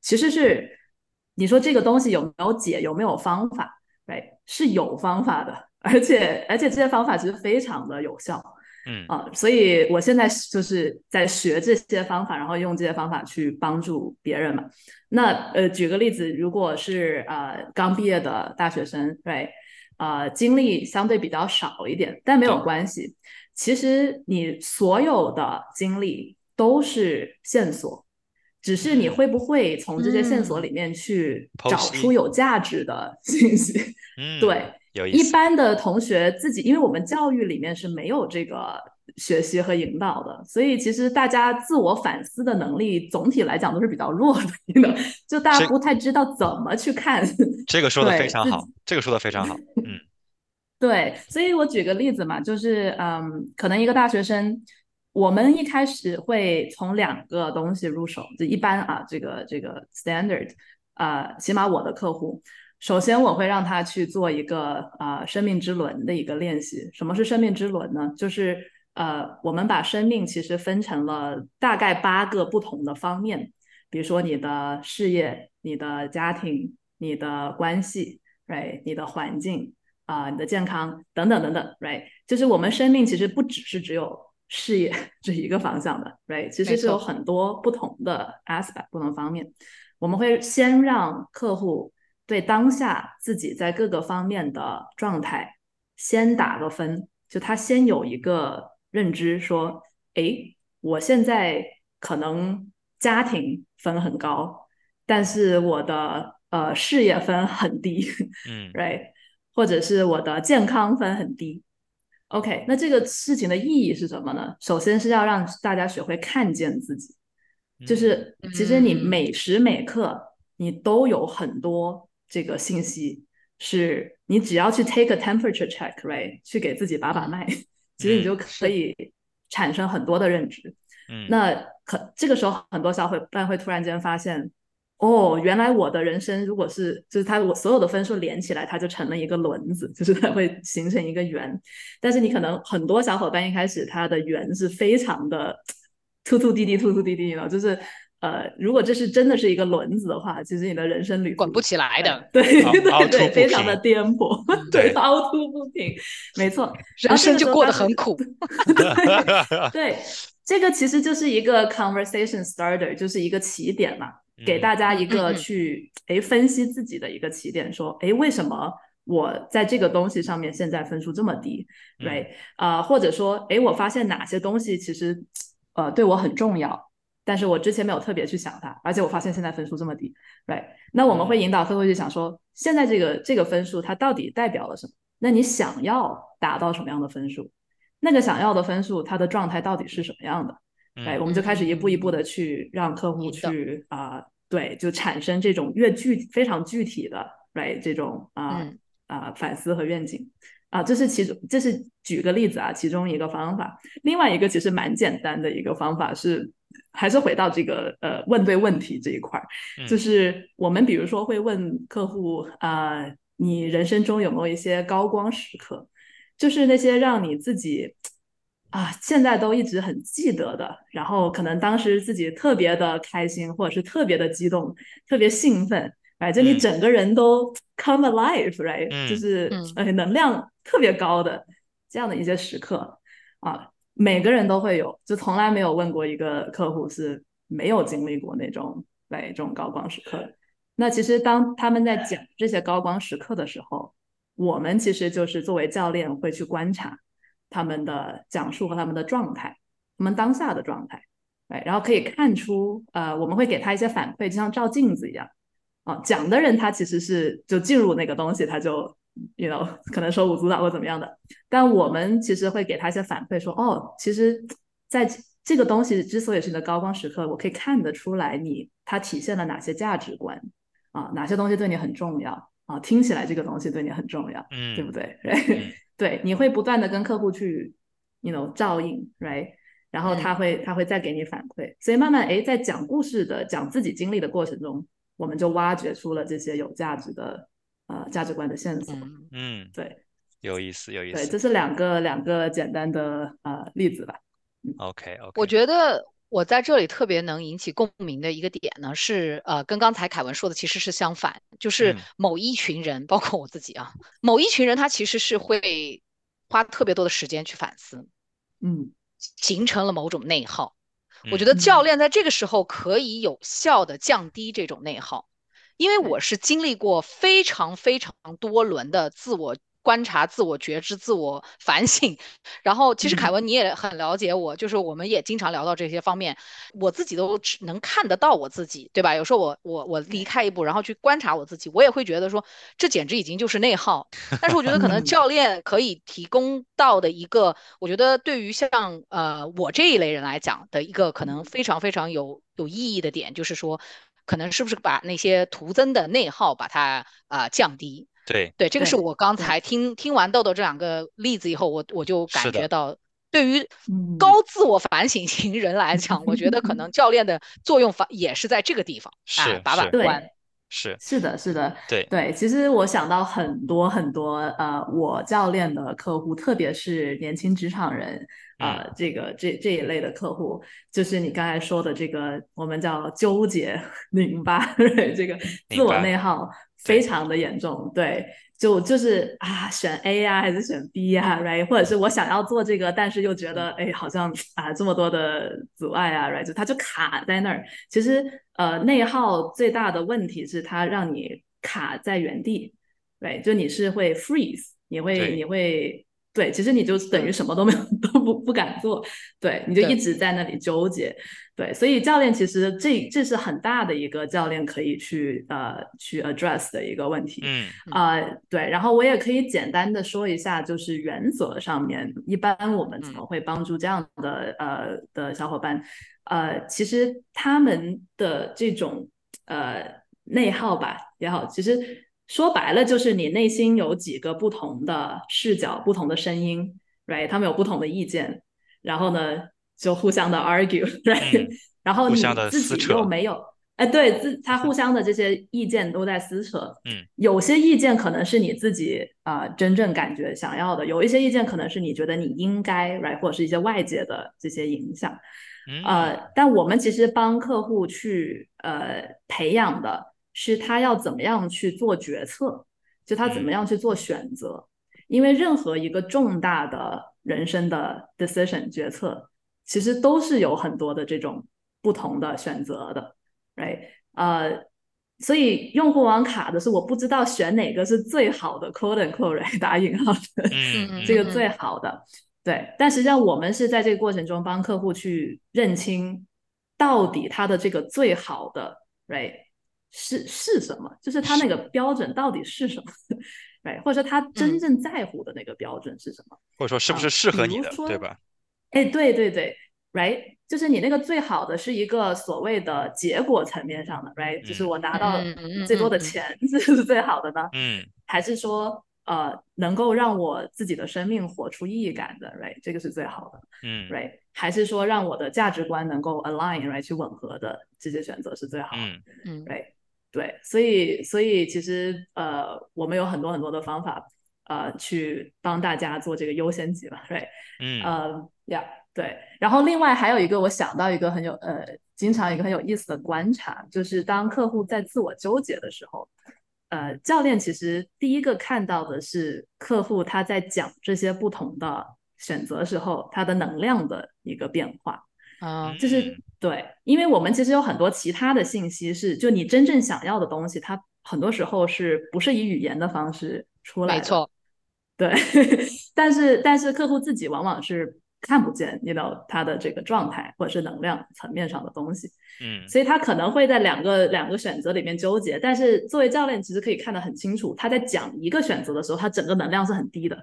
其实是你说这个东西有没有解，有没有方法？对，是有方法的，而且而且这些方法其实非常的有效。嗯啊，所以我现在就是在学这些方法，然后用这些方法去帮助别人嘛。那呃，举个例子，如果是呃刚毕业的大学生，对。呃，经历相对比较少一点，但没有关系。其实你所有的经历都是线索，只是你会不会从这些线索里面去找出有价值的信息？嗯，对，一般的同学自己，因为我们教育里面是没有这个。学习和引导的，所以其实大家自我反思的能力总体来讲都是比较弱的，[laughs] 就大家不太知道怎么去看。这个说的非常好，这个说的非常好。[laughs] 嗯，对，所以我举个例子嘛，就是嗯，可能一个大学生，我们一开始会从两个东西入手，就一般啊，这个这个 standard 啊，起码我的客户，首先我会让他去做一个啊生命之轮的一个练习。什么是生命之轮呢？就是呃，我们把生命其实分成了大概八个不同的方面，比如说你的事业、你的家庭、你的关系，right？你的环境啊，你的健康等等等等，right？就是我们生命其实不只是只有事业 [laughs] 这一个方向的，right？其实是有很多不同的 aspect 不同方面。我们会先让客户对当下自己在各个方面的状态先打个分，就他先有一个。认知说，哎，我现在可能家庭分很高，但是我的呃事业分很低，嗯，[laughs] right，或者是我的健康分很低。OK，那这个事情的意义是什么呢？首先是要让大家学会看见自己，就是其实你每时每刻你都有很多这个信息，是你只要去 take a temperature check，right，去给自己把把脉。其实你就可以产生很多的认知，嗯，那可这个时候很多小伙伴会突然间发现，哦，原来我的人生如果是就是他我所有的分数连起来，它就成了一个轮子，就是它会形成一个圆。但是你可能很多小伙伴一开始他的圆是非常的 [tsk] 突突滴滴突突滴滴的，就是。呃，如果这是真的是一个轮子的话，其实你的人生旅途滚不起来的，对对对，[laughs] 非常的颠簸，[laughs] 对，凹凸不平，没错，[laughs] 人生就过得很苦。对，这个其实就是一个 conversation starter，就是一个起点嘛，给大家一个去哎分析自己的一个起点，说哎为什么我在这个东西上面现在分数这么低，right？啊，或者说哎我发现哪些东西其实呃对我很重要。但是我之前没有特别去想它，而且我发现现在分数这么低，right？那我们会引导客户去想说，现在这个这个分数它到底代表了什么？那你想要达到什么样的分数？那个想要的分数它的状态到底是什么样的？哎，我们就开始一步一步的去让客户去啊，对，就产生这种越具非常具体的，right？这种啊啊反思和愿景啊，这是其中，这是举个例子啊，其中一个方法。另外一个其实蛮简单的一个方法是。还是回到这个呃问对问题这一块儿，就是我们比如说会问客户啊，你人生中有没有一些高光时刻，就是那些让你自己啊现在都一直很记得的，然后可能当时自己特别的开心，或者是特别的激动，特别兴奋，哎，就你整个人都 come alive，right，就是呃能量特别高的这样的一些时刻。啊。每个人都会有，就从来没有问过一个客户是没有经历过那种来这种高光时刻。那其实当他们在讲这些高光时刻的时候，我们其实就是作为教练会去观察他们的讲述和他们的状态，他们当下的状态，哎，然后可以看出，呃，我们会给他一些反馈，就像照镜子一样，啊，讲的人他其实是就进入那个东西，他就。You know 可能手舞足蹈或怎么样的，但我们其实会给他一些反馈，说哦，其实在这个东西之所以是你的高光时刻，我可以看得出来你它体现了哪些价值观啊，哪些东西对你很重要啊，听起来这个东西对你很重要，嗯，对不对？[laughs] 对，你会不断的跟客户去 you know 照应，right？然后他会他会再给你反馈，所以慢慢哎，在讲故事的讲自己经历的过程中，我们就挖掘出了这些有价值的呃价值观的线索。嗯，对，有意思，有意思。对，这是两个两个简单的呃例子吧。OK OK，我觉得我在这里特别能引起共鸣的一个点呢，是呃跟刚才凯文说的其实是相反，就是某一群人，包括我自己啊，某一群人他其实是会花特别多的时间去反思，嗯，形成了某种内耗。我觉得教练在这个时候可以有效的降低这种内耗，因为我是经历过非常非常多轮的自我。观察、自我觉知、自我反省，然后其实凯文你也很了解我，就是我们也经常聊到这些方面，我自己都只能看得到我自己，对吧？有时候我我我离开一步，然后去观察我自己，我也会觉得说这简直已经就是内耗。[laughs] 但是我觉得可能教练可以提供到的一个，我觉得对于像呃我这一类人来讲的一个可能非常非常有有意义的点，就是说可能是不是把那些徒增的内耗把它啊降低。对对，这个是我刚才听听完豆豆这两个例子以后，我我就感觉到，对于高自我反省型人来讲，我觉得可 [laughs] 能教练的作用反也是在这个地方，是把把关，是是的，是的，对对。其实我想到很多很多呃，我教练的客户，特别是年轻职场人，呃，这个这这一类的客户，就是你刚才说的这个，我们叫纠结拧巴，[laughs] 这个自我内耗。非常的严重，对，就就是啊，选 A 呀，还是选 B 呀，right？或者是我想要做这个，但是又觉得，哎，好像啊，这么多的阻碍啊，right？就它就卡在那儿。其实，呃，内耗最大的问题是它让你卡在原地，right？就你是会 freeze，你会你会。对，其实你就等于什么都没有，[laughs] 都不不敢做。对，你就一直在那里纠结。对，所以教练其实这这是很大的一个教练可以去呃去 address 的一个问题。嗯啊，对。然后我也可以简单的说一下，就是原则上面，一般我们怎么会帮助这样的呃的小伙伴？呃，其实他们的这种呃内耗吧也好，其实。说白了就是你内心有几个不同的视角、不同的声音，right？他们有不同的意见，然后呢就互相的 argue，right？[laughs] 然后你自己又没有，哎，对，自他互相的这些意见都在撕扯，嗯，有些意见可能是你自己啊真正感觉想要的，有一些意见可能是你觉得你应该，right？或者是一些外界的这些影响，呃，但我们其实帮客户去呃培养的。是他要怎么样去做决策，就他怎么样去做选择，因为任何一个重大的人生的 decision 决策，其实都是有很多的这种不同的选择的，right？呃，所以用户网卡的是我不知道选哪个是最好的，quote and quote 打引号的，这个最好的，对。但实际上我们是在这个过程中帮客户去认清到底他的这个最好的，right？是是什么？就是他那个标准到底是什么？对，或者说他真正在乎的那个标准是什么？或者说是不是适合你的，对吧？哎，对对对，right，就是你那个最好的是一个所谓的结果层面上的，right，就是我拿到最多的钱这 [laughs] 是最好的呢？嗯，还是说呃能够让我自己的生命活出意义感的，right，这个是最好的，嗯，right，还是说让我的价值观能够 align，right，去吻合的这些选择是最好的，嗯，right。对，所以所以其实呃，我们有很多很多的方法，呃，去帮大家做这个优先级嘛，对，嗯，呃，呀，对，然后另外还有一个，我想到一个很有呃，经常一个很有意思的观察，就是当客户在自我纠结的时候，呃，教练其实第一个看到的是客户他在讲这些不同的选择时候，他的能量的一个变化。啊，就是对，因为我们其实有很多其他的信息是，就你真正想要的东西，它很多时候是不是以语言的方式出来的？没错，[laughs] 对。但是但是客户自己往往是看不见，你知道他的这个状态或者是能量层面上的东西。嗯，所以他可能会在两个两个选择里面纠结。但是作为教练，其实可以看得很清楚，他在讲一个选择的时候，他整个能量是很低的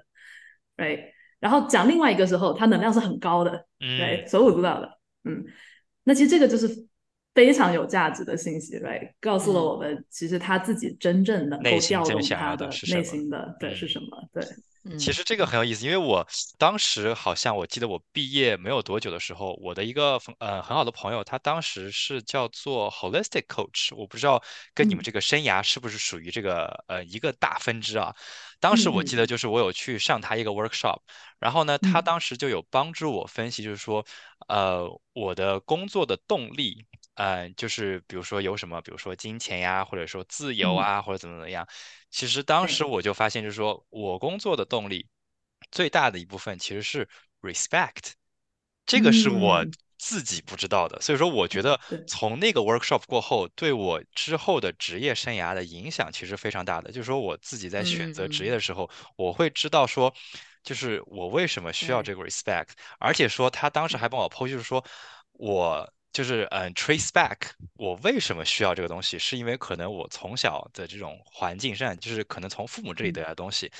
，right？然后讲另外一个时候，他能量是很高的，对，手舞足蹈的。嗯，那其实这个就是非常有价值的信息，right？告诉了我们，其实他自己真正能够调动他的内心的对是什么？对。其实这个很有意思，因为我当时好像我记得我毕业没有多久的时候，我的一个呃很好的朋友，他当时是叫做 holistic coach，我不知道跟你们这个生涯是不是属于这个呃一个大分支啊。当时我记得就是我有去上他一个 workshop，然后呢，他当时就有帮助我分析，就是说呃我的工作的动力。嗯，就是比如说有什么，比如说金钱呀，或者说自由啊，或者怎么怎么样。其实当时我就发现，就是说我工作的动力最大的一部分其实是 respect，这个是我自己不知道的。所以说，我觉得从那个 workshop 过后，对我之后的职业生涯的影响其实非常大的。就是说，我自己在选择职业的时候，我会知道说，就是我为什么需要这个 respect，而且说他当时还帮我剖析，就是说我。就是嗯，trace back，我为什么需要这个东西？是因为可能我从小的这种环境上，就是可能从父母这里得来的东西，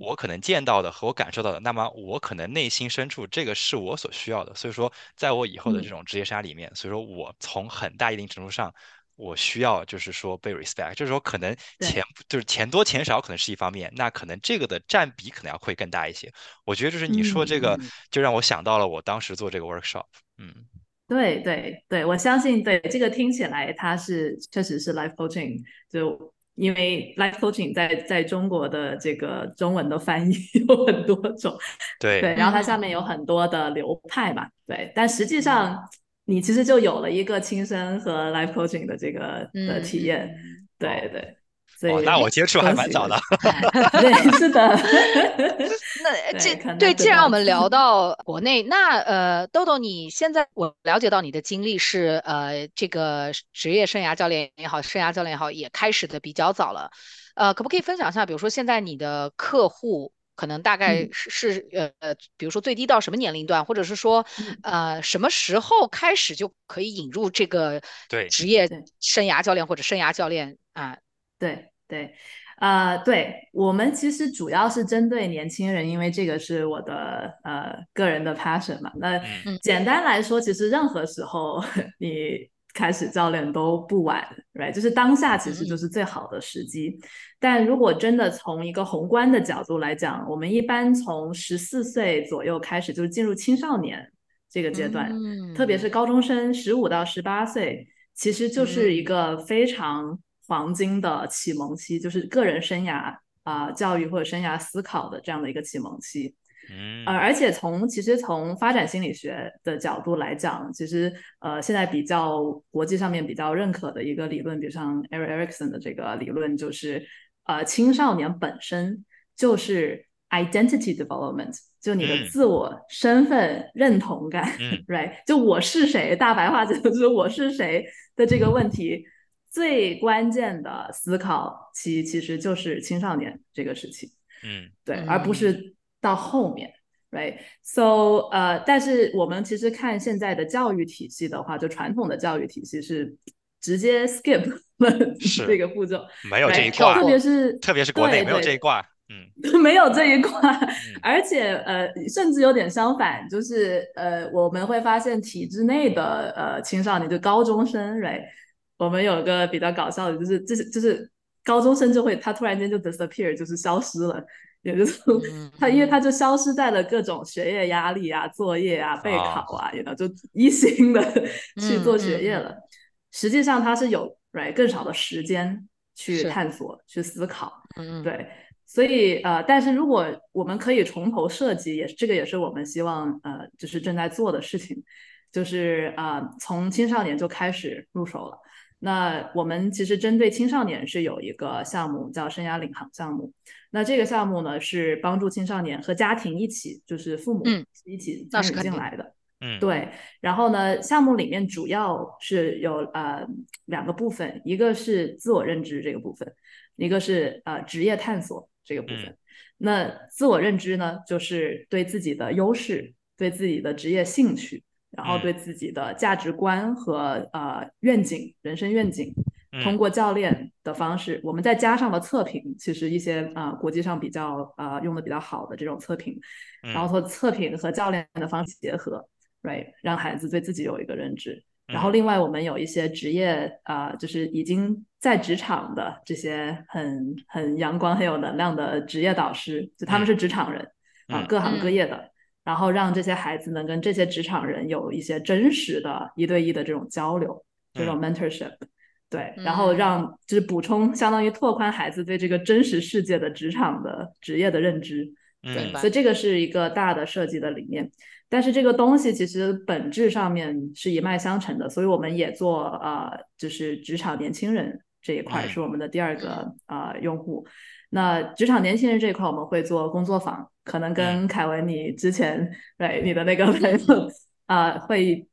我可能见到的和我感受到的，那么我可能内心深处这个是我所需要的。所以说，在我以后的这种职业生涯里面，所以说我从很大一定程度上，我需要就是说被 respect，就是说可能钱就是钱多钱少可能是一方面，那可能这个的占比可能要会更大一些。我觉得就是你说这个，就让我想到了我当时做这个 workshop，嗯。对对对，我相信对这个听起来它是确实是 life coaching，就因为 life coaching 在在中国的这个中文的翻译 [laughs] 有很多种，对对，然后它下面有很多的流派嘛，对，但实际上你其实就有了一个亲身和 life coaching 的这个的体验，对对。哦，那我接触还蛮早的。[laughs] [laughs] 对，是的。[laughs] 那这对，既然我们聊到国内，那呃，豆豆，你现在我了解到你的经历是呃，这个职业生涯教练也好，生涯教练也好，也开始的比较早了。呃，可不可以分享一下，比如说现在你的客户可能大概是是呃呃，比如说最低到什么年龄段，或者是说呃什么时候开始就可以引入这个对职业生涯教练或者生涯教练啊？对对，呃，对我们其实主要是针对年轻人，因为这个是我的呃个人的 passion 嘛。那简单来说，其实任何时候 [laughs] 你开始教练都不晚，right？就是当下其实就是最好的时机。但如果真的从一个宏观的角度来讲，我们一般从十四岁左右开始，就是进入青少年这个阶段，特别是高中生，十五到十八岁，其实就是一个非常。黄金的启蒙期就是个人生涯啊，教育或者生涯思考的这样的一个启蒙期。嗯，呃，而且从其实从发展心理学的角度来讲，其实呃，现在比较国际上面比较认可的一个理论，比如像 Eric Erikson 的这个理论，就是呃，青少年本身就是 identity development，就你的自我身份认同感，[laughs] right？就我是谁，大白话就 [laughs] 是我是谁的这个问题。最关键的思考期其实就是青少年这个时期，嗯，对，而不是到后面，right？So，呃，但是我们其实看现在的教育体系的话，就传统的教育体系是直接 skip [laughs] 了这个步骤，没有这一挂，特别是特别是国内 [laughs] 没有这一挂，嗯，没有这一块，而且呃，甚至有点相反，就是呃，我们会发现体制内的呃青少年就高中生，right？我们有个比较搞笑的，就是就是就是高中生就会他突然间就 disappear，就是消失了，也就是他因为他就消失在了各种学业压力啊、作业啊、备考啊，然后就一心的去做学业了。实际上他是有 right 更少的时间去探索、去思考。嗯，对。所以呃，但是如果我们可以从头设计，也这个也是我们希望呃，就是正在做的事情，就是呃，从青少年就开始入手了。那我们其实针对青少年是有一个项目叫生涯领航项目。那这个项目呢是帮助青少年和家庭一起，就是父母一起参与进来的。嗯，对。然后呢，项目里面主要是有呃两个部分，一个是自我认知这个部分，一个是呃职业探索这个部分。那自我认知呢，就是对自己的优势，对自己的职业兴趣。然后对自己的价值观和呃愿景、人生愿景，通过教练的方式，我们再加上了测评，其实一些啊国际上比较啊用的比较好的这种测评，然后和测评和教练的方式结合，right，让孩子对自己有一个认知。然后另外我们有一些职业啊，就是已经在职场的这些很很阳光、很有能量的职业导师，就他们是职场人啊，各行各业的，然后让这些孩子能跟这些职场人有一些真实的一对一的这种交流，这种 mentorship。对，然后让就是补充，相当于拓宽孩子对这个真实世界的职场的职业的认知。对，所以这个是一个大的设计的理念。但是这个东西其实本质上面是一脉相承的，所以我们也做呃，就是职场年轻人这一块是我们的第二个呃用户。那职场年轻人这一块我们会做工作坊，可能跟凯文你之前对你的那个朋友啊会。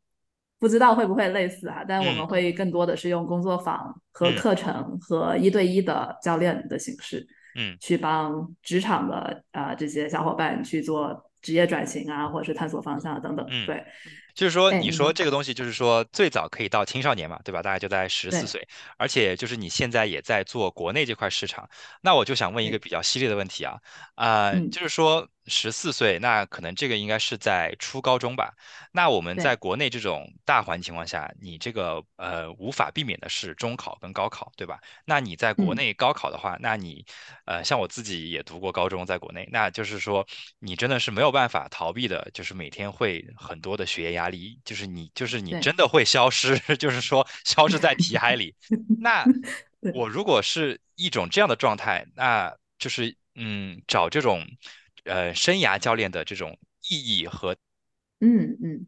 不知道会不会类似啊？但我们会更多的是用工作坊和课程和一对一的教练的形式，嗯，去帮职场的啊这些小伙伴去做职业转型啊，或者是探索方向等等。对，就是说，你说这个东西，就是说最早可以到青少年嘛，对吧？大概就在十四岁，而且就是你现在也在做国内这块市场，那我就想问一个比较犀利的问题啊，啊，就是说。十四岁，那可能这个应该是在初高中吧。那我们在国内这种大环境情况下，你这个呃无法避免的是中考跟高考，对吧？那你在国内高考的话，那你呃像我自己也读过高中，在国内，那就是说你真的是没有办法逃避的，就是每天会很多的学业压力，就是你就是你真的会消失，[laughs] 就是说消失在 [laughs] 题海里。那 [laughs] 我如果是一种这样的状态，那就是嗯找这种。呃，生涯教练的这种意义和，嗯嗯，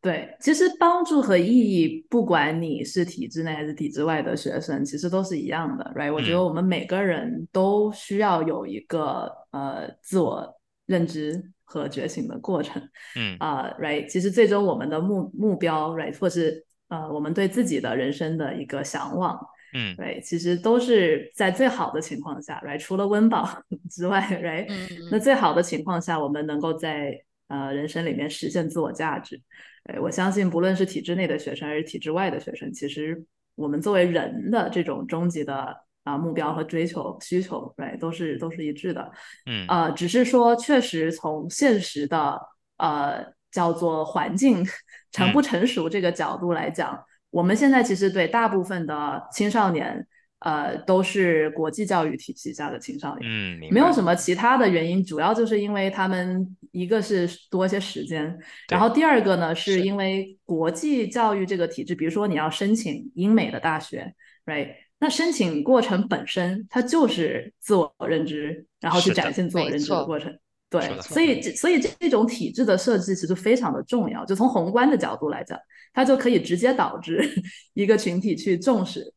对，其实帮助和意义，不管你是体制内还是体制外的学生，其实都是一样的，right？我觉得我们每个人都需要有一个呃自我认知和觉醒的过程，嗯啊，right？其实最终我们的目目标，right？或是呃我们对自己的人生的一个向往。嗯，，right，，其实都是在最好的情况下，right，除了温饱 [laughs] 之外，right，那最好的情况下，我们能够在呃人生里面实现自我价值。哎，我相信不论是体制内的学生还是体制外的学生，其实我们作为人的这种终极的啊目标和追求需求，right，都是都是一致的。嗯，呃，只是说确实从现实的呃叫做环境成不成熟这个角度来讲。我们现在其实对大部分的青少年，呃，都是国际教育体系下的青少年，嗯，没有什么其他的原因，主要就是因为他们一个是多一些时间，然后第二个呢，是因为国际教育这个体制，比如说你要申请英美的大学，right？那申请过程本身它就是自我认知，然后去展现自我认知的过程。对，所以这所以这种体制的设计其实非常的重要。就从宏观的角度来讲，它就可以直接导致 [laughs] 一个群体去重视，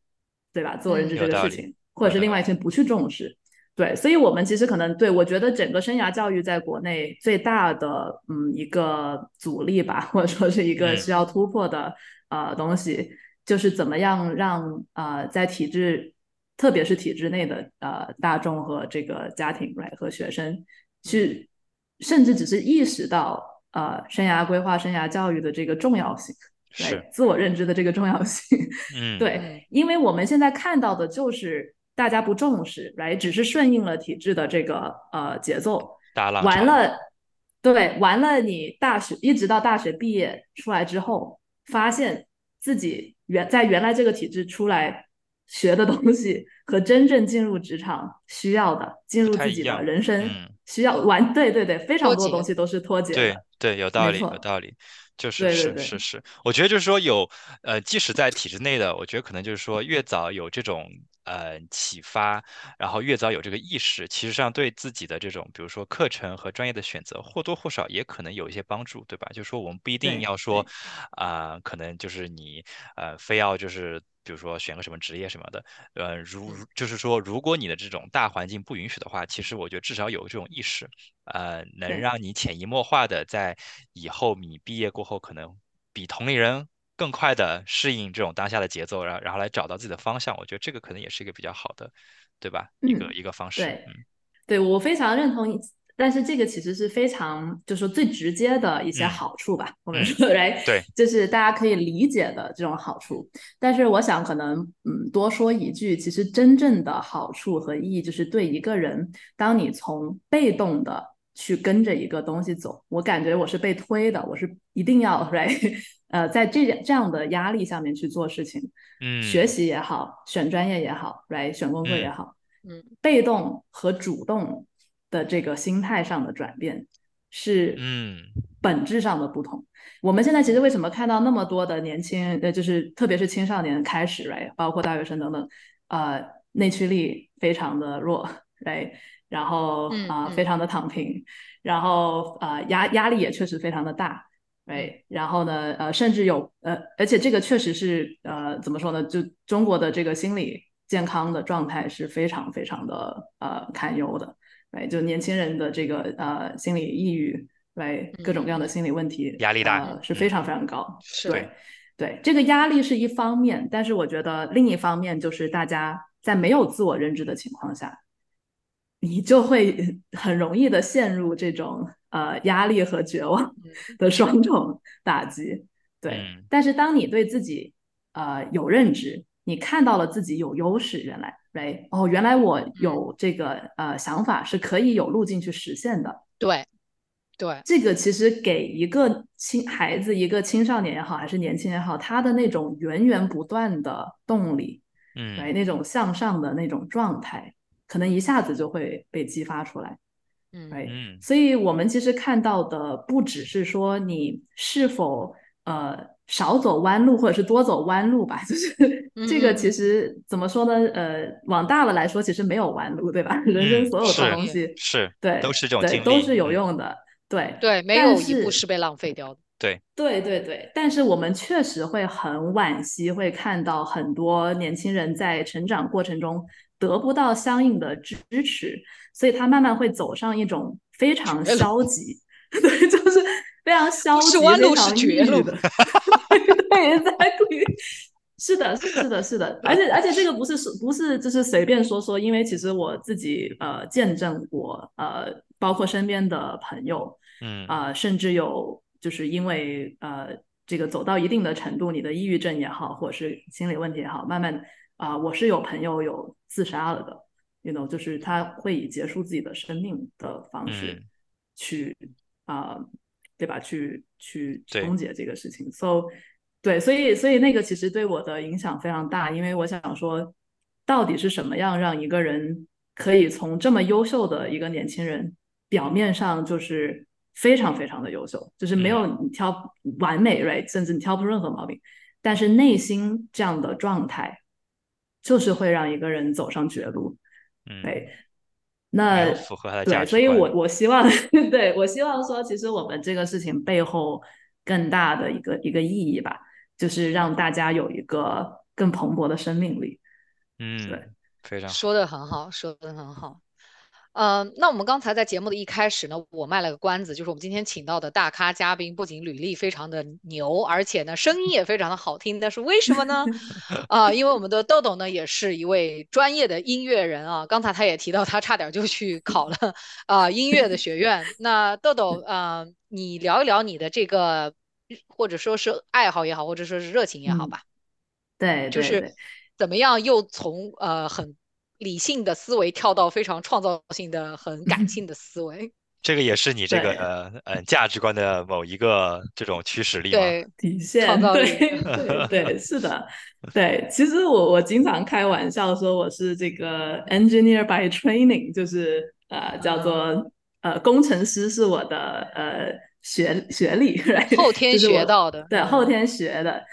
对吧？自我认知这个事情，或者是另外一群不去重视。对，所以我们其实可能对我觉得整个生涯教育在国内最大的嗯一个阻力吧，或者说是一个需要突破的呃东西，就是怎么样让呃在体制，特别是体制内的呃大众和这个家庭来和学生。去，甚至只是意识到，呃，生涯规划、生涯教育的这个重要性，是自我认知的这个重要性。嗯，[laughs] 对，因为我们现在看到的就是大家不重视，来，只是顺应了体制的这个呃节奏。完了，对，完了，你大学一直到大学毕业出来之后，发现自己原在原来这个体制出来。学的东西和真正进入职场需要的，进入自己的人生需要完，对对对，非常多东西都是脱节。对对，有道理，有道理，就是是是是。我觉得就是说有，呃，即使在体制内的，我觉得可能就是说越早有这种呃启发，然后越早有这个意识，其实上对自己的这种，比如说课程和专业的选择，或多或少也可能有一些帮助，对吧？就是说我们不一定要说啊，可能就是你呃非要就是。比如说选个什么职业什么的，呃，如就是说，如果你的这种大环境不允许的话，其实我觉得至少有这种意识，呃，能让你潜移默化的在以后你毕业过后，可能比同龄人更快的适应这种当下的节奏，然后然后来找到自己的方向。我觉得这个可能也是一个比较好的，对吧？一个一个方式。对，对我非常认同。但是这个其实是非常，就是说最直接的一些好处吧，我们说来，[laughs] 对，就是大家可以理解的这种好处。但是我想可能，嗯，多说一句，其实真正的好处和意义，就是对一个人，当你从被动的去跟着一个东西走，我感觉我是被推的，我是一定要 [laughs] right，[laughs] 呃，在这这样的压力下面去做事情，嗯，学习也好，选专业也好，right，选工作也。好，嗯，被动和主动的这个心态上的转变是嗯本质上的不同。我们现在其实为什么看到那么多的年轻，呃，就是特别是青少年开始，right，包括大学生等等，呃，内驱力非常的弱，right，然后啊、非常的躺平，然后啊压压力也确实非常的大，right，然后呢，呃，甚至有呃，而且这个确实是呃怎么说呢？就中国的这个心理健康的状态是非常非常的呃堪忧的，right，就年轻人的这个呃心理抑郁。对各种各样的心理问题，压力大、呃、是非常非常高。是对对，这个压力是一方面，但是我觉得另一方面就是大家在没有自我认知的情况下，你就会很容易的陷入这种呃压力和绝望的双重打击。对，嗯、但是当你对自己呃有认知，你看到了自己有优势，原来，right？哦，原来我有这个呃想法是可以有路径去实现的。对。对，这个其实给一个青孩子、一个青少年也好，还是年轻也好，他的那种源源不断的动力，嗯，对，那种向上的那种状态，可能一下子就会被激发出来，嗯，对，嗯，所以我们其实看到的不只是说你是否呃少走弯路，或者是多走弯路吧，[laughs] 就是这个其实怎么说呢？呃，往大了来说，其实没有弯路，对吧？[laughs] 人生所有的东西是对，都是这种，经历，都是有用的。对对，没有一步是被浪费掉的。对对对对，但是我们确实会很惋惜，会看到很多年轻人在成长过程中得不到相应的支持，所以他慢慢会走上一种非常消极，[laughs] 对，就是非常消极、是弯路是绝路的。[laughs] 对，exactly。[laughs] 是的，是的，是的，而且而且这个不是不是就是随便说说，因为其实我自己呃见证过呃，包括身边的朋友，嗯啊、呃，甚至有就是因为呃这个走到一定的程度，你的抑郁症也好，或者是心理问题也好，慢慢啊、呃，我是有朋友有自杀了的，you know，就是他会以结束自己的生命的方式去啊、嗯呃，对吧？去去终结这个事情，so。对，所以所以那个其实对我的影响非常大，因为我想说，到底是什么样让一个人可以从这么优秀的一个年轻人，表面上就是非常非常的优秀，就是没有你挑完美，right，甚至你挑不出任何毛病，但是内心这样的状态，就是会让一个人走上绝路。嗯，对，那符合他的价对，所以我我希望，[laughs] 对我希望说，其实我们这个事情背后更大的一个一个意义吧。就是让大家有一个更蓬勃的生命力。嗯，对，非常说的很好，说的很好。呃，那我们刚才在节目的一开始呢，我卖了个关子，就是我们今天请到的大咖嘉宾，不仅履历非常的牛，而且呢声音也非常的好听。但是为什么呢？啊、呃，因为我们的豆豆呢也是一位专业的音乐人啊。刚才他也提到，他差点就去考了啊、呃、音乐的学院。那豆豆啊、呃，你聊一聊你的这个。或者说是爱好也好，或者说是热情也好吧，嗯、对，就是怎么样又从呃很理性的思维跳到非常创造性的、很感性的思维。[laughs] 这个也是你这个呃呃价值观的某一个这种驱使力吗？对，体现创造力。对对 [laughs] 对，是的，对。其实我我经常开玩笑说我是这个 engineer by training，就是呃叫做呃工程师是我的呃。学学历 [laughs] 后天学到的，对，后天学的。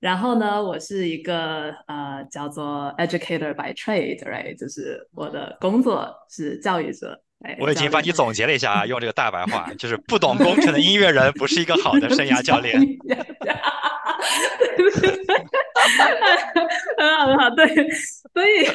然后呢，我是一个呃叫做 educator by trade，right？就是我的工作是教育者。哎，我已经帮你总结了一下啊，用这个大白话，就是不懂工程的音乐人不是一个好的生涯教练。[laughs] [laughs] [laughs] 很好，很好，对，所以。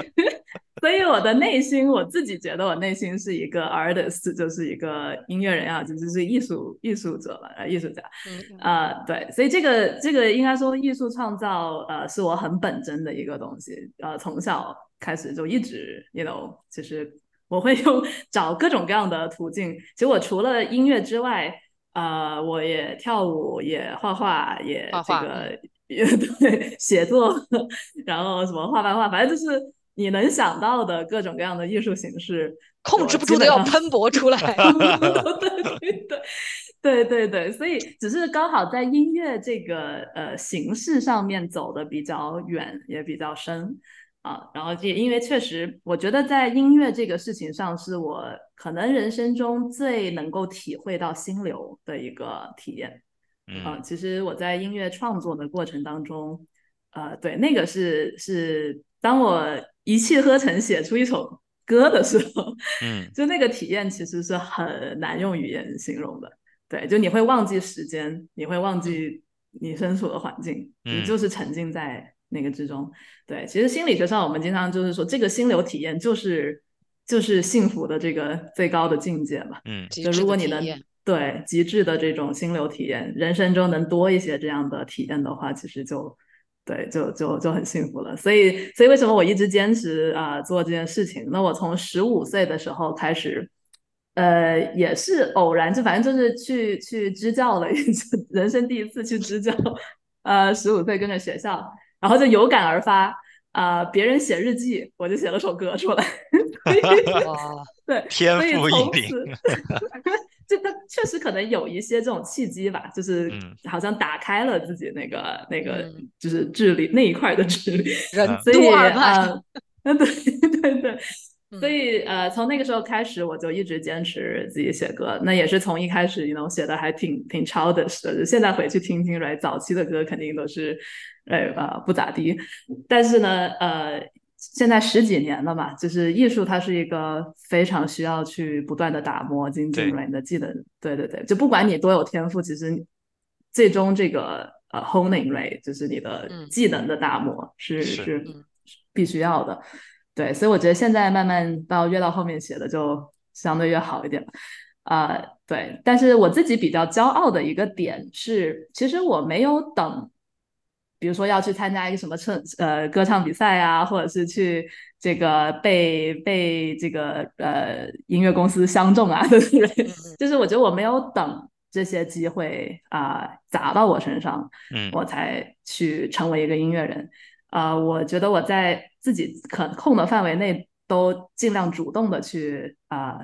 所以我的内心，我自己觉得我内心是一个 artist，就是一个音乐人啊，就是是艺术艺术者了，呃，艺术家。嗯啊、呃，对，所以这个这个应该说艺术创造，呃，是我很本真的一个东西。呃，从小开始就一直，you know，就是我会用找各种各样的途径。其实我除了音乐之外，呃，我也跳舞，也画画，也这个也对写作，[laughs] 然后什么画漫画，反正就是。你能想到的各种各样的艺术形式，控制不住的要喷薄出来。[laughs] 对对对对对，所以只是刚好在音乐这个呃形式上面走的比较远，也比较深啊。然后也因为确实，我觉得在音乐这个事情上，是我可能人生中最能够体会到心流的一个体验。嗯，其实我在音乐创作的过程当中，呃，对，那个是是当我一气呵成写出一首歌的时候，嗯，[laughs] 就那个体验其实是很难用语言形容的。对，就你会忘记时间，你会忘记你身处的环境，你就是沉浸在那个之中。对，其实心理学上我们经常就是说，这个心流体验就是就是幸福的这个最高的境界嘛。嗯，就如果你能对极致的这种心流体验，人生中能多一些这样的体验的话，其实就对，就就就很幸福了。所以，所以为什么我一直坚持啊做这件事情？那我从十五岁的时候开始。呃，也是偶然，就反正就是去去支教了一次，[laughs] 人生第一次去支教。呃，十五岁跟着学校，然后就有感而发，啊，别人写日记，我就写了首歌出来。[laughs] [laughs] 对，天赋异禀。[laughs] 就他确实可能有一些这种契机吧，就是好像打开了自己那个那个，就是智力那一块的智力。人多啊，嗯，对 [laughs] 对对。所以，呃，从那个时候开始，我就一直坚持自己写歌。那也是从一开始，你 know 写的还挺挺 childish 的。现在回去听听来，早期的歌肯定都是，呃呃不咋地。但是呢，呃，现在十几年了嘛，就是艺术它是一个非常需要去不断的打磨、精进你的技能。对对对，就不管你多有天赋，其实最终这个呃 honing rate 就是你的技能的打磨是是必须要的。对，所以我觉得现在慢慢到越到后面写的就相对越好一点，啊，对。但是我自己比较骄傲的一个点是，其实我没有等，比如说要去参加一个什么唱呃歌唱比赛啊，或者是去这个被被这个呃音乐公司相中啊，对不对？就是我觉得我没有等这些机会啊砸到我身上，嗯，我才去成为一个音乐人。啊，我觉得我在自己可控的范围内都尽量主动的去啊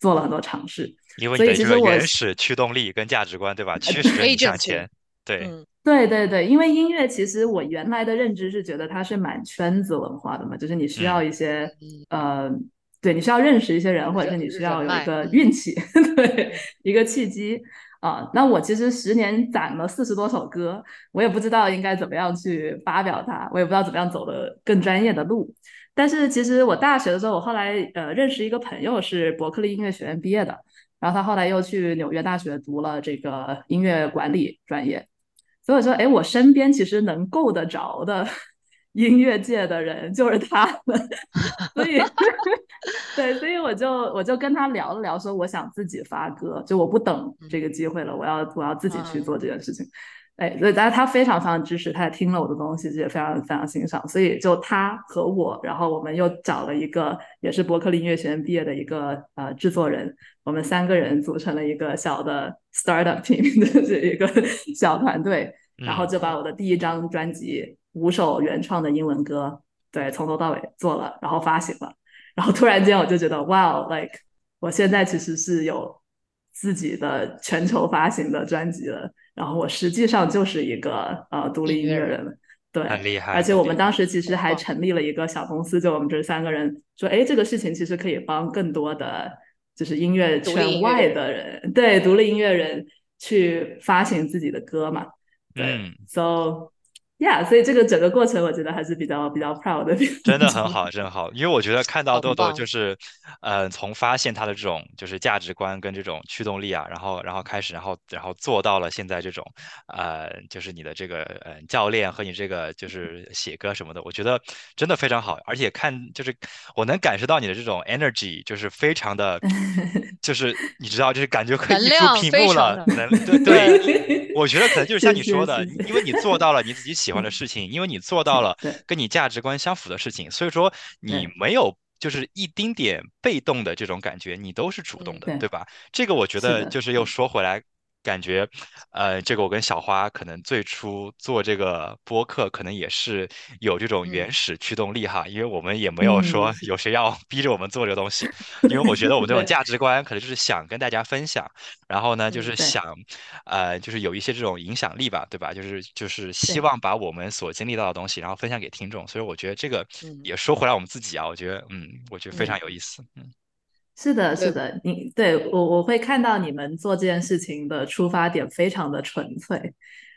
做了很多尝试，因为你的这个原始驱动力跟价值观，对吧？驱 [laughs] 使你向前。对，对对对，因为音乐其实我原来的认知是觉得它是蛮圈子文化的嘛，就是你需要一些呃，对你需要认识一些人，或者是你需要有一个运气，[laughs] 对，一个契机。啊，那我其实十年攒了四十多首歌，我也不知道应该怎么样去发表它，我也不知道怎么样走的更专业的路。但是其实我大学的时候，我后来呃认识一个朋友是伯克利音乐学院毕业的，然后他后来又去纽约大学读了这个音乐管理专业，所以我说，哎，我身边其实能够得着的。[laughs] 音乐界的人就是他们，[laughs] 所以 [laughs] 对，所以我就我就跟他聊了聊，说我想自己发歌，就我不等这个机会了，我要我要自己去做这件事情。哎，所以但是他非常非常支持，他也听了我的东西，也非常非常欣赏。所以就他和我，然后我们又找了一个也是伯克利音乐学院毕业的一个呃制作人，我们三个人组成了一个小的 startup [laughs] team 的这一个小团队，然后就把我的第一张专辑。五首原创的英文歌，对，从头到尾做了，然后发行了，然后突然间我就觉得，哇，like 我现在其实是有自己的全球发行的专辑了，然后我实际上就是一个呃独立音乐人，对，很厉害。而且我们当时其实还成立了一个小公司，就我们这三个人说，哎，这个事情其实可以帮更多的就是音乐圈外的人，对，独立音乐人去发行自己的歌嘛，对，so。Yeah，所以这个整个过程我觉得还是比较比较 proud 的。[laughs] 真的很好，真好。因为我觉得看到豆豆就是，呃，从发现他的这种就是价值观跟这种驱动力啊，然后然后开始，然后然后做到了现在这种，呃，就是你的这个呃教练和你这个就是写歌什么的，我觉得真的非常好。而且看就是我能感受到你的这种 energy，就是非常的，[laughs] 就是你知道，就是感觉可以溢出屏幕了。能对对，[laughs] 我觉得可能就是像你说的，因为你做到了你自己喜。喜欢的事情，因为你做到了跟你价值观相符的事情，所以说你没有就是一丁点被动的这种感觉，你都是主动的，对。吧？这个我觉得就是又说回来，感觉，呃，这个我跟小花可能最初做这个播客，可能也是有这种原始驱动力哈，因为我们也没有说有谁要 [laughs] 逼着我们做这个东西，因为我觉得我们这种价值观可能就是想跟大家分享，然后呢，就是想，呃，就是有一些这种影响力吧，对吧？就是就是希望把我们所经历到的东西，然后分享给听众，所以我觉得这个也说回来我们自己啊，我觉得，嗯，我觉得非常有意思，嗯。是的，是的，你对我我会看到你们做这件事情的出发点非常的纯粹，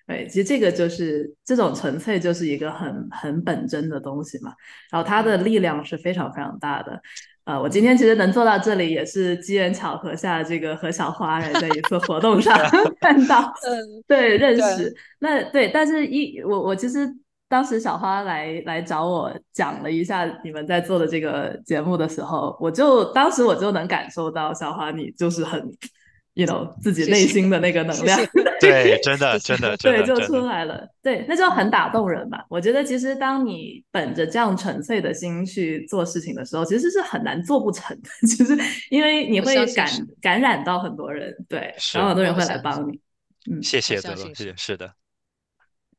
对，其实这个就是这种纯粹就是一个很很本真的东西嘛，然后它的力量是非常非常大的，呃，我今天其实能做到这里也是机缘巧合下，这个和小花在一次活动上 [laughs] 看到，嗯，对，认识，那对，但是一我我其实。当时小花来来找我讲了一下你们在做的这个节目的时候，我就当时我就能感受到小花你就是很，you know 自己内心的那个能量，[laughs] 对，真的真的对，就出来了，对，那就很打动人嘛。我觉得其实当你本着这样纯粹的心去做事情的时候，其实是很难做不成的。[laughs] 其实因为你会感感染到很多人，对，然后很多人会来帮你。嗯，谢谢，多多，是是的。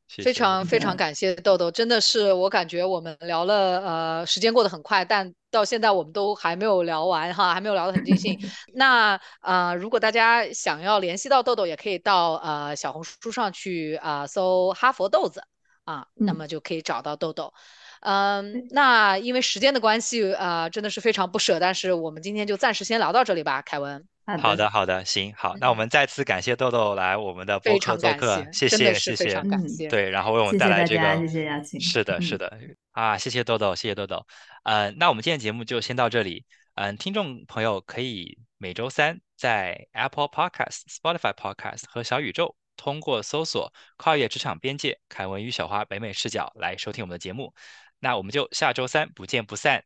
非常非常感谢豆豆，真的是我感觉我们聊了，呃，时间过得很快，但到现在我们都还没有聊完哈，还没有聊得很尽兴。[laughs] 那呃，如果大家想要联系到豆豆，也可以到呃小红书上去啊搜哈佛豆子啊，那么就可以找到豆豆。嗯，那因为时间的关系啊，真的是非常不舍，但是我们今天就暂时先聊到这里吧，凯文。好的，好的，行，好，那我们再次感谢豆豆来我们的播客做客，谢谢，谢谢，对，然后为我们带来这个，谢谢邀请，是的，是的，啊，谢谢豆豆，谢谢豆豆，呃，那我们今天节目就先到这里，嗯，听众朋友可以每周三在 Apple Podcast、Spotify Podcast 和小宇宙通过搜索“跨越职场边界”凯文与小花北美视角来收听我们的节目，那我们就下周三不见不散，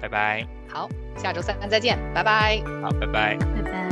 拜拜，好，下周三再见，拜拜，好，拜拜。